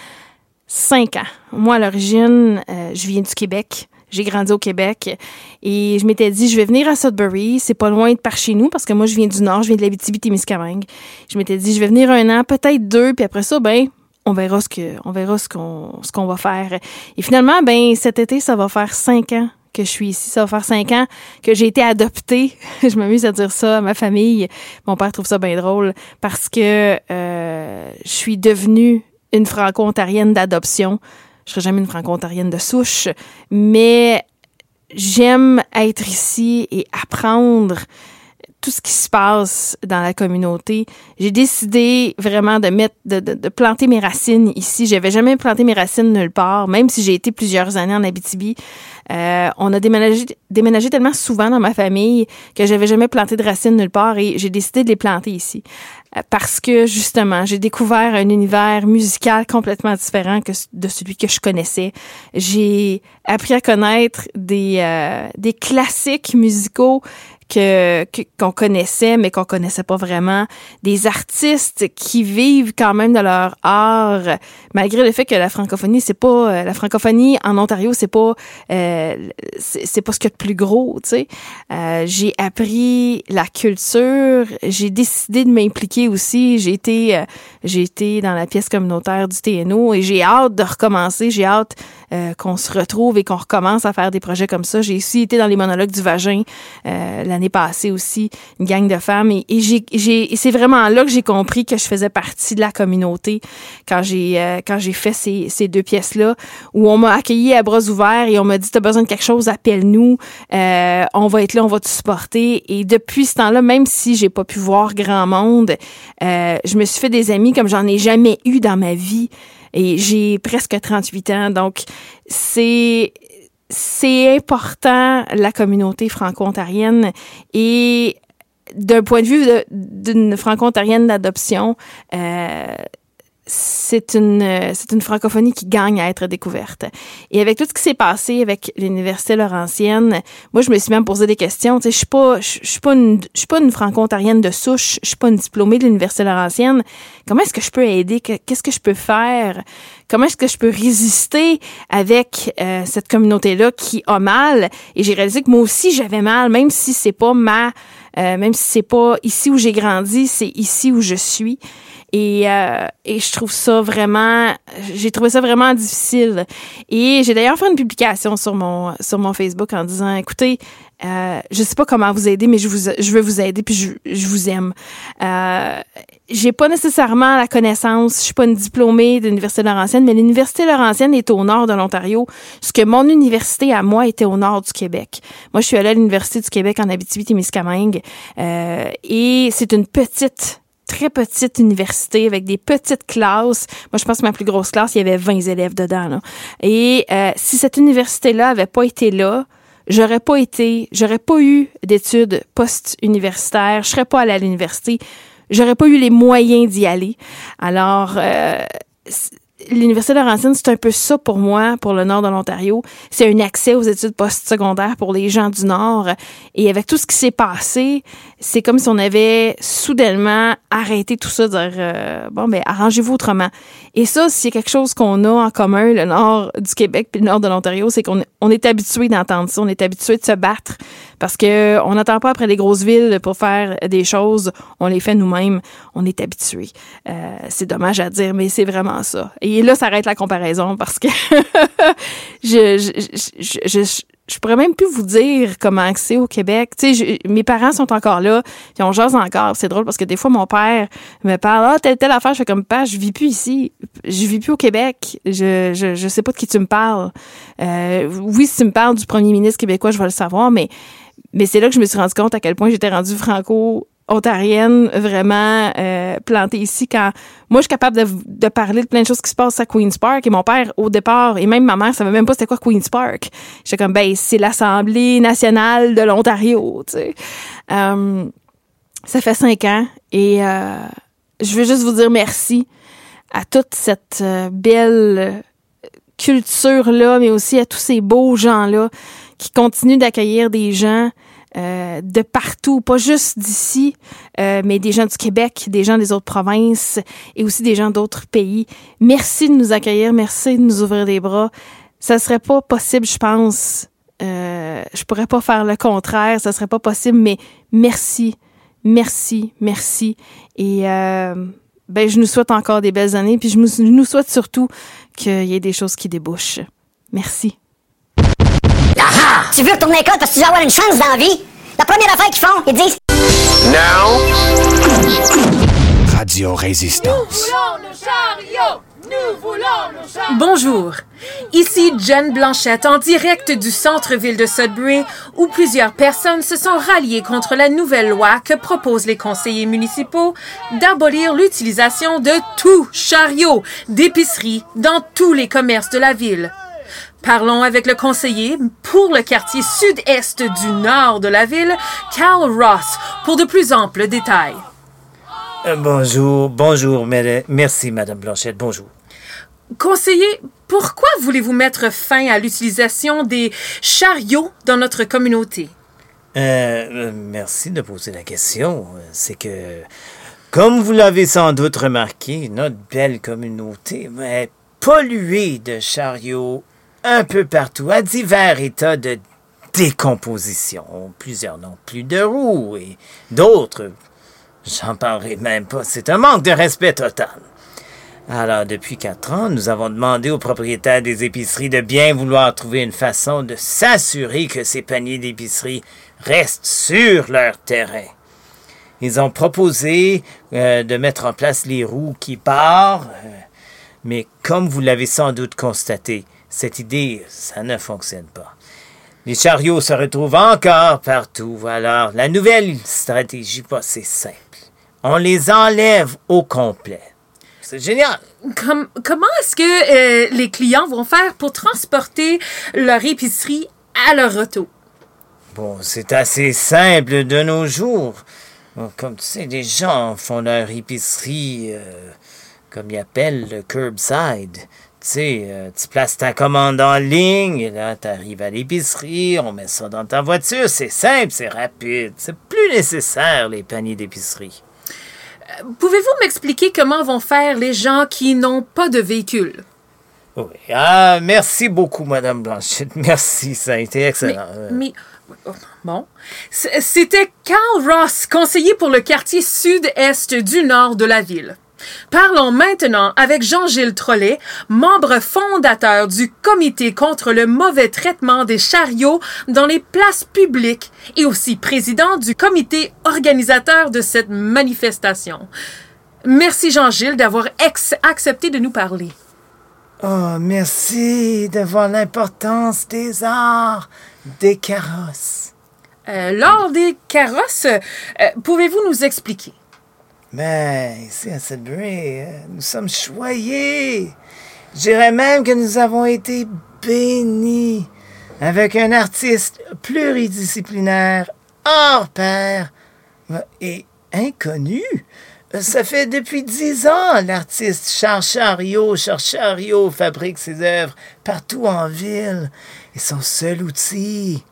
Speaker 15: cinq ans. Moi, à l'origine, je viens du Québec. J'ai grandi au Québec et je m'étais dit, je vais venir à Sudbury. C'est pas loin de par chez nous parce que moi, je viens du Nord, je viens de l'Abitibi-Témiscamingue. Je m'étais dit, je vais venir un an, peut-être deux, puis après ça, ben, on verra ce que on verra ce qu'on ce qu'on va faire. Et finalement, ben cet été, ça va faire cinq ans que je suis ici. Ça va faire cinq ans que j'ai été adoptée. [laughs] je m'amuse à dire ça à ma famille. Mon père trouve ça bien drôle parce que euh, je suis devenue une franco-ontarienne d'adoption. Je serai jamais une franco-ontarienne de souche, mais j'aime être ici et apprendre tout ce qui se passe dans la communauté. J'ai décidé vraiment de mettre, de, de, de planter mes racines ici. J'avais jamais planté mes racines nulle part, même si j'ai été plusieurs années en Abitibi. Euh, on a déménagé, déménagé tellement souvent dans ma famille que j'avais jamais planté de racines nulle part et j'ai décidé de les planter ici. Euh, parce que justement, j'ai découvert un univers musical complètement différent que de celui que je connaissais. J'ai appris à connaître des, euh, des classiques musicaux que qu'on connaissait mais qu'on connaissait pas vraiment des artistes qui vivent quand même de leur art malgré le fait que la francophonie c'est pas euh, la francophonie en Ontario c'est pas euh, c'est pas ce qu'il y a de plus gros tu sais. Euh, j'ai appris la culture j'ai décidé de m'impliquer aussi j'ai été euh, j'ai été dans la pièce communautaire du TNO et j'ai hâte de recommencer j'ai hâte euh, qu'on se retrouve et qu'on recommence à faire des projets comme ça j'ai aussi été dans les monologues du vagin l'année passée aussi, une gang de femmes. Et, et c'est vraiment là que j'ai compris que je faisais partie de la communauté quand j'ai, euh, quand j'ai fait ces, ces deux pièces-là, où on m'a accueilli à bras ouverts et on m'a dit, t'as besoin de quelque chose, appelle-nous, euh, on va être là, on va te supporter. Et depuis ce temps-là, même si j'ai pas pu voir grand monde, euh, je me suis fait des amis comme j'en ai jamais eu dans ma vie. Et j'ai presque 38 ans. Donc, c'est c'est important, la communauté franco-ontarienne. Et d'un point de vue d'une franco-ontarienne d'adoption, euh, c'est une c'est une francophonie qui gagne à être découverte. Et avec tout ce qui s'est passé avec l'université Laurentienne, moi je me suis même posé des questions, tu sais je suis pas je, suis pas une je suis pas une franco-ontarienne de souche, je suis pas une diplômée de l'université Laurentienne. Comment est-ce que je peux aider? Qu'est-ce que je peux faire? Comment est-ce que je peux résister avec euh, cette communauté là qui a mal? Et j'ai réalisé que moi aussi j'avais mal même si c'est pas ma euh, même si c'est pas ici où j'ai grandi, c'est ici où je suis. Et, euh, et je trouve ça vraiment, j'ai trouvé ça vraiment difficile. Et j'ai d'ailleurs fait une publication sur mon sur mon Facebook en disant, écoutez, euh, je sais pas comment vous aider, mais je vous je veux vous aider puis je, je vous aime. Euh, j'ai pas nécessairement la connaissance, je suis pas une diplômée de l'université Laurentienne, mais l'université Laurentienne est au nord de l'Ontario, ce que mon université à moi était au nord du Québec. Moi, je suis allée à l'université du Québec en Abitibi-Témiscamingue euh, et c'est une petite très petite université avec des petites classes. Moi, je pense que ma plus grosse classe, il y avait 20 élèves dedans. Là. Et euh, si cette université-là avait pas été là, j'aurais pas été, j'aurais pas eu d'études post-universitaires, je serais pas allée à l'université, j'aurais pas eu les moyens d'y aller. Alors, euh, l'Université Laurentienne, c'est un peu ça pour moi, pour le nord de l'Ontario. C'est un accès aux études postsecondaires pour les gens du nord. Et avec tout ce qui s'est passé, c'est comme si on avait soudainement arrêté tout ça, dire euh, bon ben arrangez-vous autrement. Et ça, c'est quelque chose qu'on a en commun, le nord du Québec puis le nord de l'Ontario, c'est qu'on on est habitué d'entendre ça, on est habitué de se battre parce que on n'attend pas après les grosses villes pour faire des choses, on les fait nous-mêmes, on est habitué. Euh, c'est dommage à dire, mais c'est vraiment ça. Là, ça arrête la comparaison parce que [laughs] je, je, pourrais même plus vous dire comment c'est au Québec. Tu mes parents sont encore là, puis on jase encore. C'est drôle parce que des fois mon père me parle ah telle telle affaire, je fais pas, je vis plus ici, je vis plus au Québec. Je je je sais pas de qui tu me parles. Euh, oui, si tu me parles du premier ministre québécois, je vais le savoir, mais mais c'est là que je me suis rendu compte à quel point j'étais rendue franco ontarienne vraiment euh, plantée ici. Quand moi je suis capable de, parler de plein de choses qui se passent à Queen's Park. Et mon père au départ et même ma mère savait même pas c'était quoi Queen's Park. J'étais comme ben c'est l'Assemblée nationale de l'Ontario tu sais. Euh, ça fait cinq ans et euh, je veux juste vous dire merci à toute cette belle culture là mais aussi à tous ces beaux gens là qui continuent d'accueillir des gens euh, de partout, pas juste d'ici, euh, mais des gens du Québec, des gens des autres provinces et aussi des gens d'autres pays. Merci de nous accueillir, merci de nous ouvrir des bras. Ça serait pas possible, je pense. Euh, je pourrais pas faire le contraire, ça serait pas possible, mais merci, merci, merci. Et euh, ben, je nous souhaite encore des belles années, puis je nous souhaite surtout qu'il y ait des choses qui débouchent. Merci.
Speaker 16: Tu veux retourner à l'école parce que tu veux avoir une chance dans la vie? La première affaire qu'ils font, ils disent
Speaker 1: Now Radio Résistance.
Speaker 17: Nous voulons le chariot Nous voulons nos!
Speaker 18: Bonjour, ici Jen Blanchette en direct du centre-ville de Sudbury où plusieurs personnes se sont ralliées contre la nouvelle loi que proposent les conseillers municipaux d'abolir l'utilisation de tout chariot d'épicerie dans tous les commerces de la ville. Parlons avec le conseiller pour le quartier sud-est du nord de la ville, Cal Ross, pour de plus amples détails.
Speaker 19: Euh, bonjour, bonjour, merci, Madame Blanchette, bonjour.
Speaker 18: Conseiller, pourquoi voulez-vous mettre fin à l'utilisation des chariots dans notre communauté?
Speaker 19: Euh, euh, merci de poser la question. C'est que, comme vous l'avez sans doute remarqué, notre belle communauté est polluée de chariots un peu partout, à divers états de décomposition. Plusieurs n'ont plus de roues et d'autres, j'en parlerai même pas. C'est un manque de respect total. Alors, depuis quatre ans, nous avons demandé aux propriétaires des épiceries de bien vouloir trouver une façon de s'assurer que ces paniers d'épicerie restent sur leur terrain. Ils ont proposé euh, de mettre en place les roues qui partent, euh, mais comme vous l'avez sans doute constaté, cette idée, ça ne fonctionne pas. Les chariots se retrouvent encore partout. Alors, la nouvelle stratégie, pas, c'est simple. On les enlève au complet. C'est génial.
Speaker 18: Com- comment est-ce que euh, les clients vont faire pour transporter leur épicerie à leur retour?
Speaker 19: Bon, c'est assez simple de nos jours. Comme tu sais, les gens font leur épicerie, euh, comme ils appellent le curbside. Tu sais, euh, tu places ta commande en ligne, et là, tu arrives à l'épicerie, on met ça dans ta voiture. C'est simple, c'est rapide. C'est plus nécessaire, les paniers d'épicerie.
Speaker 18: Pouvez-vous m'expliquer comment vont faire les gens qui n'ont pas de véhicule?
Speaker 19: Oui. Ah, merci beaucoup, Madame Blanchette. [laughs] Merci, ça a été excellent. Euh,
Speaker 18: Mais, bon. C- C'était Carl Ross, conseiller pour le quartier sud-est du nord de la ville. Parlons maintenant avec Jean-Gilles Trollet, membre fondateur du comité contre le mauvais traitement des chariots dans les places publiques et aussi président du comité organisateur de cette manifestation. Merci Jean-Gilles d'avoir accepté de nous parler.
Speaker 19: Oh, merci de voir l'importance des arts, des carrosses.
Speaker 18: Euh, lors des carrosses, euh, pouvez-vous nous expliquer?
Speaker 19: Mais ici à Sudbury, euh, nous sommes choyés. Je dirais même que nous avons été bénis avec un artiste pluridisciplinaire, hors pair et inconnu. Ça fait depuis dix ans l'artiste Charles Chariot, Charles Chariot fabrique ses œuvres partout en ville. Et son seul outil,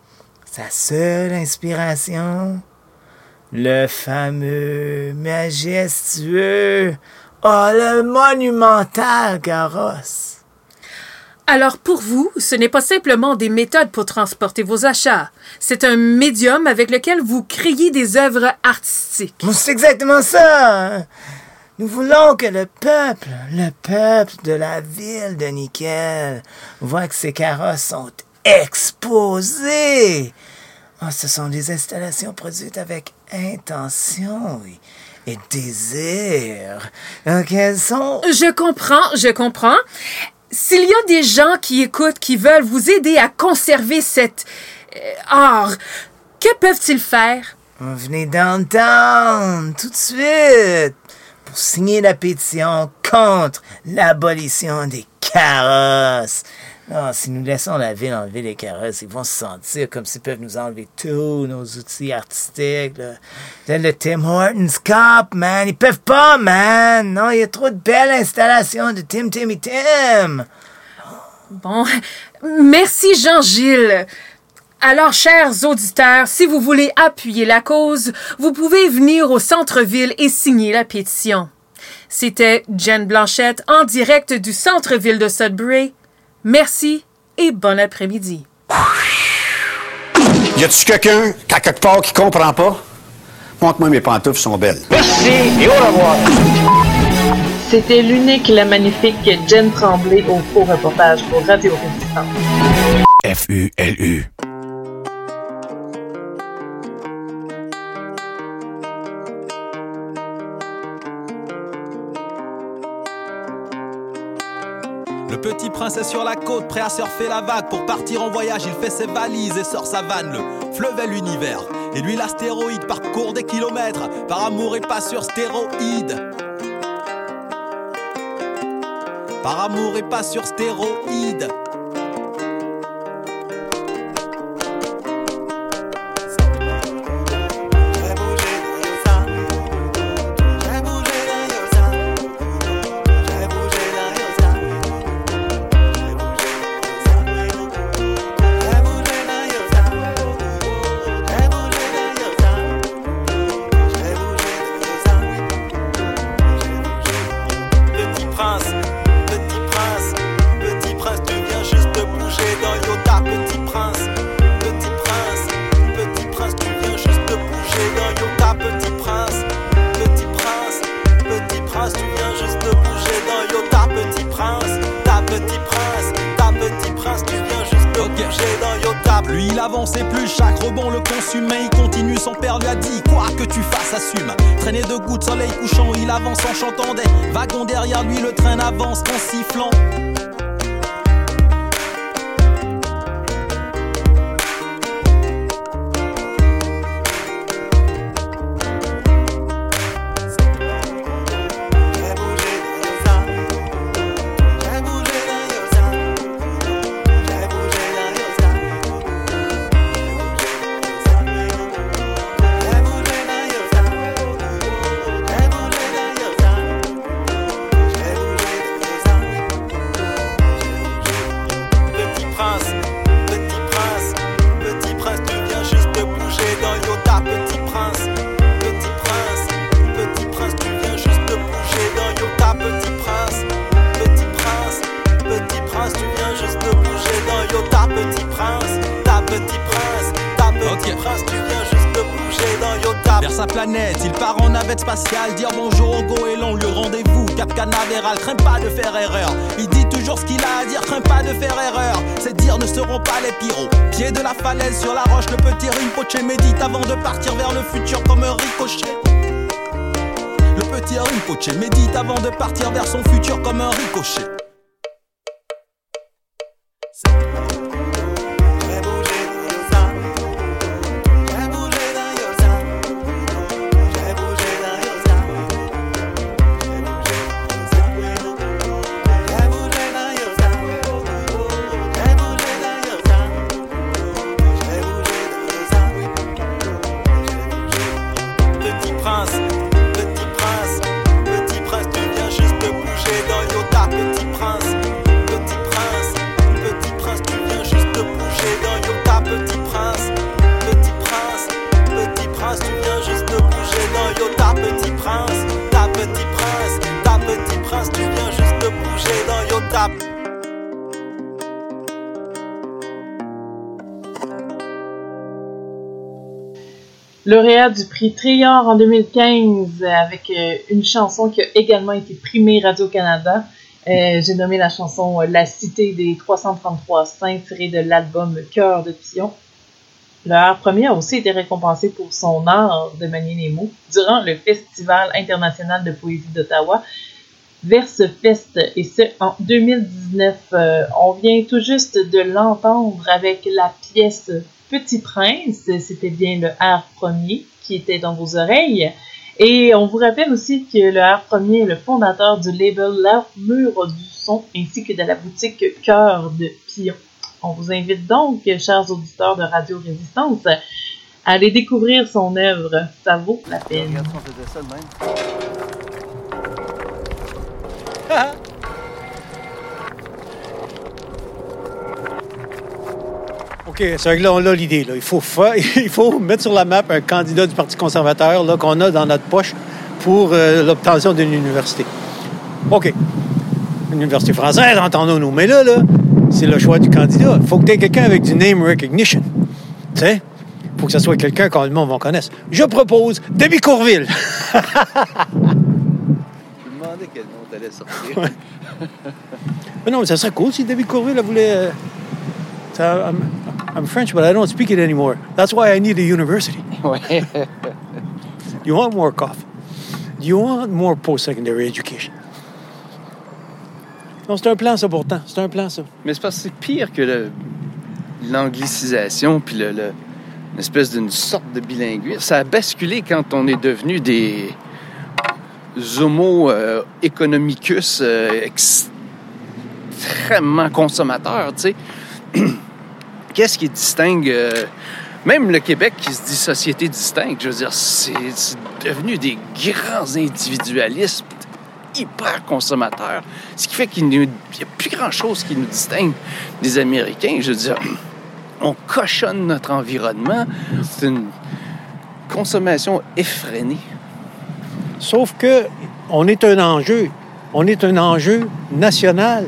Speaker 19: sa seule inspiration, le fameux, majestueux, oh, le monumental carrosse.
Speaker 18: Alors pour vous, ce n'est pas simplement des méthodes pour transporter vos achats. C'est un médium avec lequel vous créez des œuvres artistiques.
Speaker 19: C'est exactement ça. hein. Nous voulons que le peuple, le peuple de la ville de Nickel, voit que ces carrosses sont exposés. Ah, ce sont des installations produites avec intention et, et désir. Qu'elles sont...
Speaker 18: Je comprends, je comprends. S'il y a des gens qui écoutent, qui veulent vous aider à conserver cet euh, art, que peuvent-ils faire?
Speaker 19: Venez downtown tout de suite pour signer la pétition contre l'abolition des carrosses. Non, si nous laissons la ville enlever les carrosses, ils vont se sentir comme s'ils peuvent nous enlever tous nos outils artistiques. Là. Le Tim Hortons Cup, man. Ils peuvent pas, man. Non, il y a trop de belles installations de Tim Timmy Tim.
Speaker 18: Bon, merci Jean-Gilles. Alors, chers auditeurs, si vous voulez appuyer la cause, vous pouvez venir au centre-ville et signer la pétition. C'était Jen Blanchette en direct du centre-ville de Sudbury. Merci et bon après-midi.
Speaker 1: Y a-tu quelqu'un, qu'à quelque part, qui comprend pas? Montre-moi mes pantoufles sont belles.
Speaker 3: Merci et au revoir.
Speaker 4: C'était l'unique, la magnifique Jen Tremblay au faux reportage pour Radio Résistance.
Speaker 1: F-U-L-U.
Speaker 17: Le petit prince est sur la côte, prêt à surfer la vague. Pour partir en voyage, il fait ses valises et sort sa vanne. Le fleuve est l'univers. Et lui, l'astéroïde parcourt des kilomètres. Par amour et pas sur stéroïdes. Par amour et pas sur stéroïdes. Wagons derrière lui. Le train avance en sifflant. Les. Pied de la falaise sur la roche, le petit Rinpoche médite avant de partir vers le futur comme un ricochet. Le petit Rinpoche médite avant de partir vers son futur comme un ricochet.
Speaker 4: Lauréat du prix Trior en 2015 avec euh, une chanson qui a également été primée Radio-Canada. Euh, J'ai nommé la chanson euh, La Cité des 333 saints tirée de l'album Cœur de Pion. Le premier a aussi été récompensé pour son art de manier les durant le Festival international de poésie d'Ottawa, Verse Fest, et ce en 2019. Euh, on vient tout juste de l'entendre avec la pièce Petit Prince, c'était bien le art premier qui était dans vos oreilles. Et on vous rappelle aussi que le art premier est le fondateur du label L'armure du son ainsi que de la boutique Cœur de Pion. On vous invite donc, chers auditeurs de Radio Résistance, à aller découvrir son œuvre. Ça vaut la peine. [laughs]
Speaker 20: OK, c'est là, on a l'idée. Là. Il, faut faire, [laughs] il faut mettre sur la map un candidat du Parti conservateur là, qu'on a dans notre poche pour euh, l'obtention d'une université. OK. Une université française, entendons-nous. Mais là, là, c'est le choix du candidat. Il faut que tu aies quelqu'un avec du name recognition. Tu sais? Il faut que ce soit quelqu'un que le monde va connaître. Je propose Debbie Courville. [laughs]
Speaker 21: Je me demandais quel nom t'allais sortir.
Speaker 20: Ouais. [laughs] Mais non, mais ça serait cool si Debbie Courville elle voulait. euh, ça, I'm, French, but I don't speak it anymore. That's why I need a university. [laughs] You want more coffee? You want more post secondary education? Non, c'est un plan, ça, pourtant. C'est un plan, ça.
Speaker 21: Mais c'est parce que c'est pire que le- l'anglicisation puis le, le- une espèce d'une sorte de bilinguisme. Ça a basculé quand on est devenu des homo euh, economicus euh, extrêmement consommateurs, tu sais. [clears throat] Qu'est-ce qui distingue... euh, même le Québec qui se dit société distincte, je veux dire, c'est devenu des grands individualismes hyper consommateurs. Ce qui fait qu'il n'y a plus grand-chose qui nous distingue des Américains. Je veux dire, [clears throat] on cochonne notre environnement. C'est une consommation effrénée.
Speaker 20: Sauf que on est un enjeu. On est un enjeu national.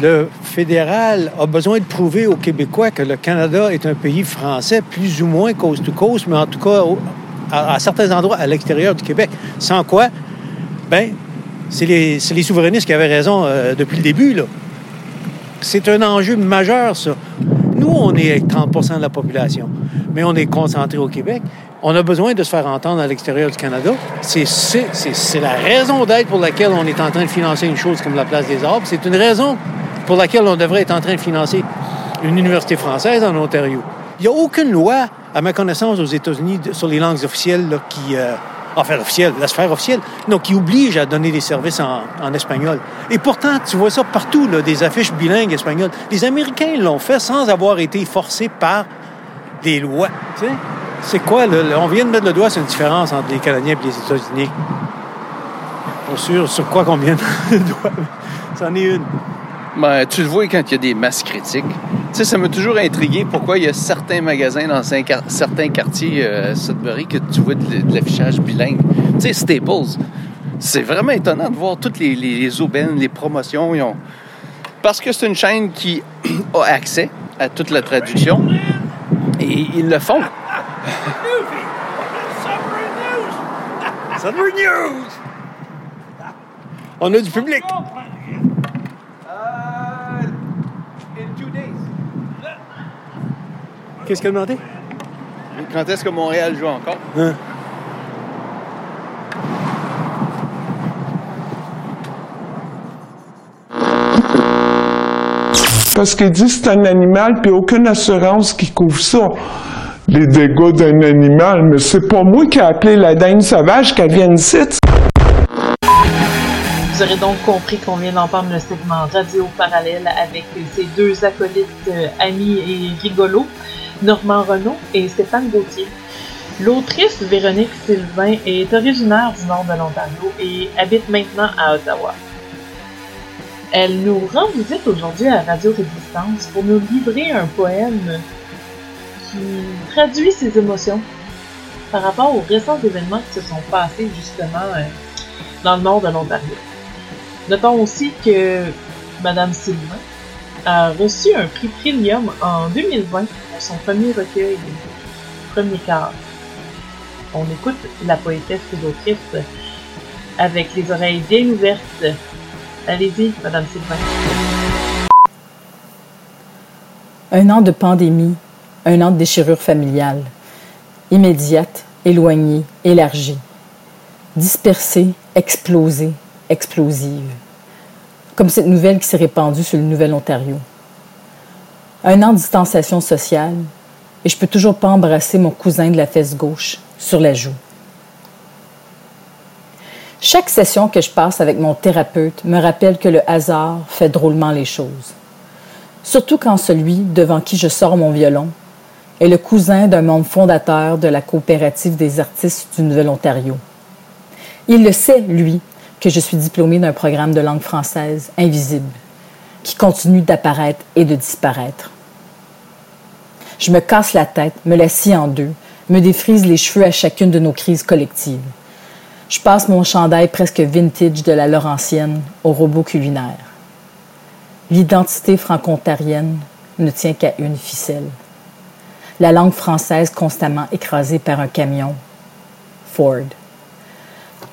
Speaker 20: Le fédéral a besoin de prouver aux Québécois que le Canada est un pays français, plus ou moins coast to coast, mais en tout cas à, certains endroits à l'extérieur du Québec. Sans quoi, ben, c'est les, souverainistes qui avaient raison euh, depuis le début. Là. C'est un enjeu majeur, ça. Nous, on est 30% de la population, mais on est concentré au Québec. On a besoin de se faire entendre à l'extérieur du Canada. C'est la raison d'être pour laquelle on est en train de financer une chose comme la Place des Arbres. C'est une raison pour laquelle on devrait être en train de financer une université française en Ontario. Il n'y a aucune loi, à ma connaissance, aux États-Unis sur les langues officielles là, qui... euh, enfin, officielle, la sphère officielle, non, qui oblige à donner des services en, espagnol. Et pourtant, tu vois ça partout, là, des affiches bilingues espagnoles. Les Américains l'ont fait sans avoir été forcés par des lois. Tu sais, c'est quoi, le- on vient de mettre le doigt sur une différence entre les Canadiens et les États-Unis. Pas sûr sur quoi qu'on vient de mettre le doigt. C'en est une.
Speaker 21: Ben, tu le vois quand il y a des masses critiques. Tu sais, ça m'a toujours intrigué pourquoi il y a certains magasins dans certains quartiers euh, Sudbury que tu vois de, l'affichage bilingue. Tu sais, Staples. C'est vraiment étonnant de voir toutes les, les, aubaines, les promotions. Parce que c'est une chaîne qui [clears throat] a accès à toute la traduction. Et ils le font.
Speaker 20: Sudbury News! [laughs] On a du public. Qu'est-ce qu'elle a demandé?
Speaker 21: Quand est-ce que Montréal joue encore?
Speaker 20: Hein?
Speaker 22: Parce qu'il dit que c'est un animal, puis aucune assurance qui couvre ça. Les dégâts d'un animal, mais c'est pas moi qui ai appelé la dinde sauvage qu'elle vienne ici.
Speaker 4: Vous aurez donc compris qu'on vient d'entendre le segment radio parallèle avec ces deux acolytes euh, amis et rigolos, Normand Renaud et Stéphane Gauthier. L'autrice Véronique Sylvain est originaire du nord de l'Ontario et habite maintenant à Ottawa. Elle nous rend visite aujourd'hui à Radio Résistance pour nous livrer un poème qui traduit ses émotions par rapport aux récents événements qui se sont passés justement euh, dans le nord de l'Ontario. Notons aussi que Madame Sylvain a reçu un prix Premium en 2020 pour son premier recueil, Premier quart. On écoute la poétesse et l'autrice avec les oreilles bien ouvertes. Allez-y, Madame Sylvain.
Speaker 23: Un an de pandémie, un an de déchirure familiale, immédiate, éloignée, élargie, dispersée, explosée, explosive, comme cette nouvelle qui s'est répandue sur le Nouvel-Ontario. Un an de distanciation sociale, et je peux toujours pas embrasser mon cousin de la fesse gauche sur la joue. Chaque session que je passe avec mon thérapeute me rappelle que le hasard fait drôlement les choses. Surtout quand celui devant qui je sors mon violon est le cousin d'un membre fondateur de la coopérative des artistes du Nouvel-Ontario. Il le sait, lui, que je suis diplômée d'un programme de langue française invisible, qui continue d'apparaître et de disparaître. Je me casse la tête, me la scie en deux, me défrise les cheveux à chacune de nos crises collectives. Je passe mon chandail presque vintage de la Laurentienne au robot culinaire. L'identité franco-ontarienne ne tient qu'à une ficelle. La langue française constamment écrasée par un camion. Ford.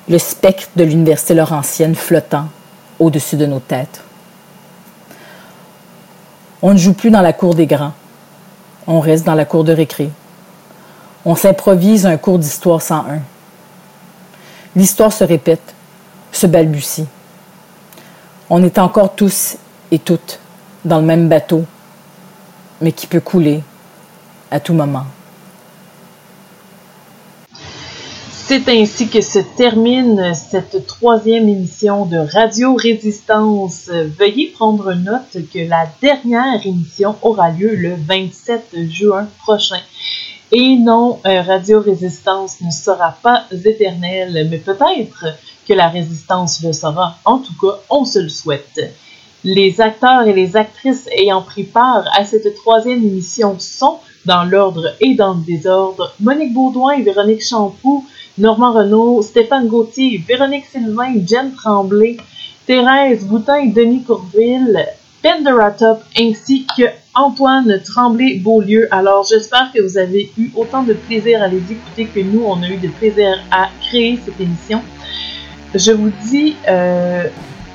Speaker 23: Le spectre de l'Université Laurentienne flottant au-dessus de nos têtes. On ne joue plus dans la cour des grands. On reste dans la cour de récré. On s'improvise un cours d'histoire 101. L'histoire se répète, se balbutie. On est encore tous et toutes dans le même bateau, mais qui peut couler à tout moment.
Speaker 4: C'est ainsi que se termine cette troisième émission de Radio Résistance. Veuillez prendre note que la dernière émission aura lieu le 27 juin prochain. Et non, euh, Radio Résistance ne sera pas éternelle, mais peut-être que la résistance le sera. En tout cas, on se le souhaite. Les acteurs et les actrices ayant pris part à cette troisième émission sont, dans l'ordre et dans le désordre, Monique Baudouin et Véronique Champoux, Normand Renault, Stéphane Gauthier, Véronique Sylvain, Jen Tremblay, Thérèse Boutin et Denis Courville, Penderatop ainsi que Antoine Tremblay-Beaulieu. Alors, j'espère que vous avez eu autant de plaisir à les écouter que nous, on a eu de plaisir à créer cette émission. Je vous dis euh,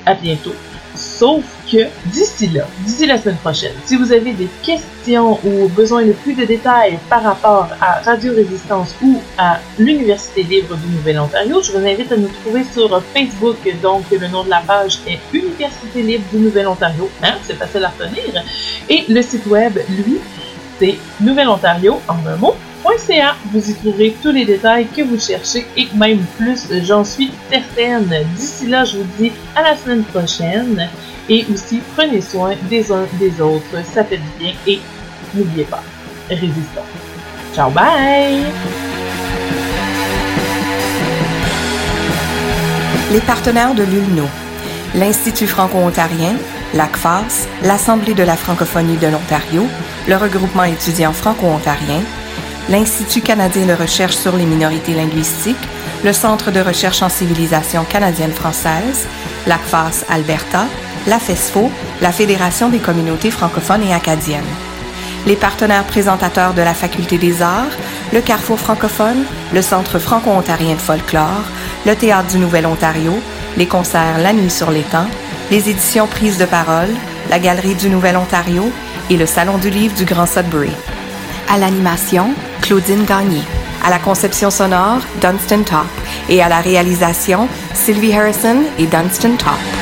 Speaker 4: à bientôt. Sauf d'ici là, d'ici la semaine prochaine, si vous avez des questions ou besoin de plus de détails par rapport à Radio Résistance ou à l'Université libre du Nouvel-Ontario, je vous invite à nous trouver sur Facebook. Donc, le nom de la page est Université libre du Nouvel-Ontario. Hein, c'est facile à retenir. Et le site web, lui, c'est Nouvel-Ontario en un mot vous y trouverez tous les détails que vous cherchez et même plus, j'en suis certaine. D'ici là, je vous dis à la semaine prochaine et aussi prenez soin des uns des autres. Ça fait du bien et n'oubliez pas, résistons. Ciao, bye!
Speaker 24: Les partenaires de l'ULNO, l'Institut franco-ontarien, l'ACFAS, l'Assemblée de la francophonie de l'Ontario, le regroupement étudiant franco-ontarien, l'Institut canadien de recherche sur les minorités linguistiques, le Centre de recherche en civilisation canadienne-française, l'ACFAS Alberta, la FESFO, la Fédération des communautés francophones et acadiennes. Les partenaires présentateurs de la Faculté des arts, le Carrefour francophone, le Centre franco-ontarien de folklore, le Théâtre du Nouvel-Ontario, les concerts La Nuit sur l'étang, les éditions Prises de parole, la Galerie du Nouvel-Ontario et le Salon du livre du Grand Sudbury. À l'animation, Claudine Gagné. À la conception sonore, Dunstan Top. Et à la réalisation, Sylvie Harrison et Dunstan Top.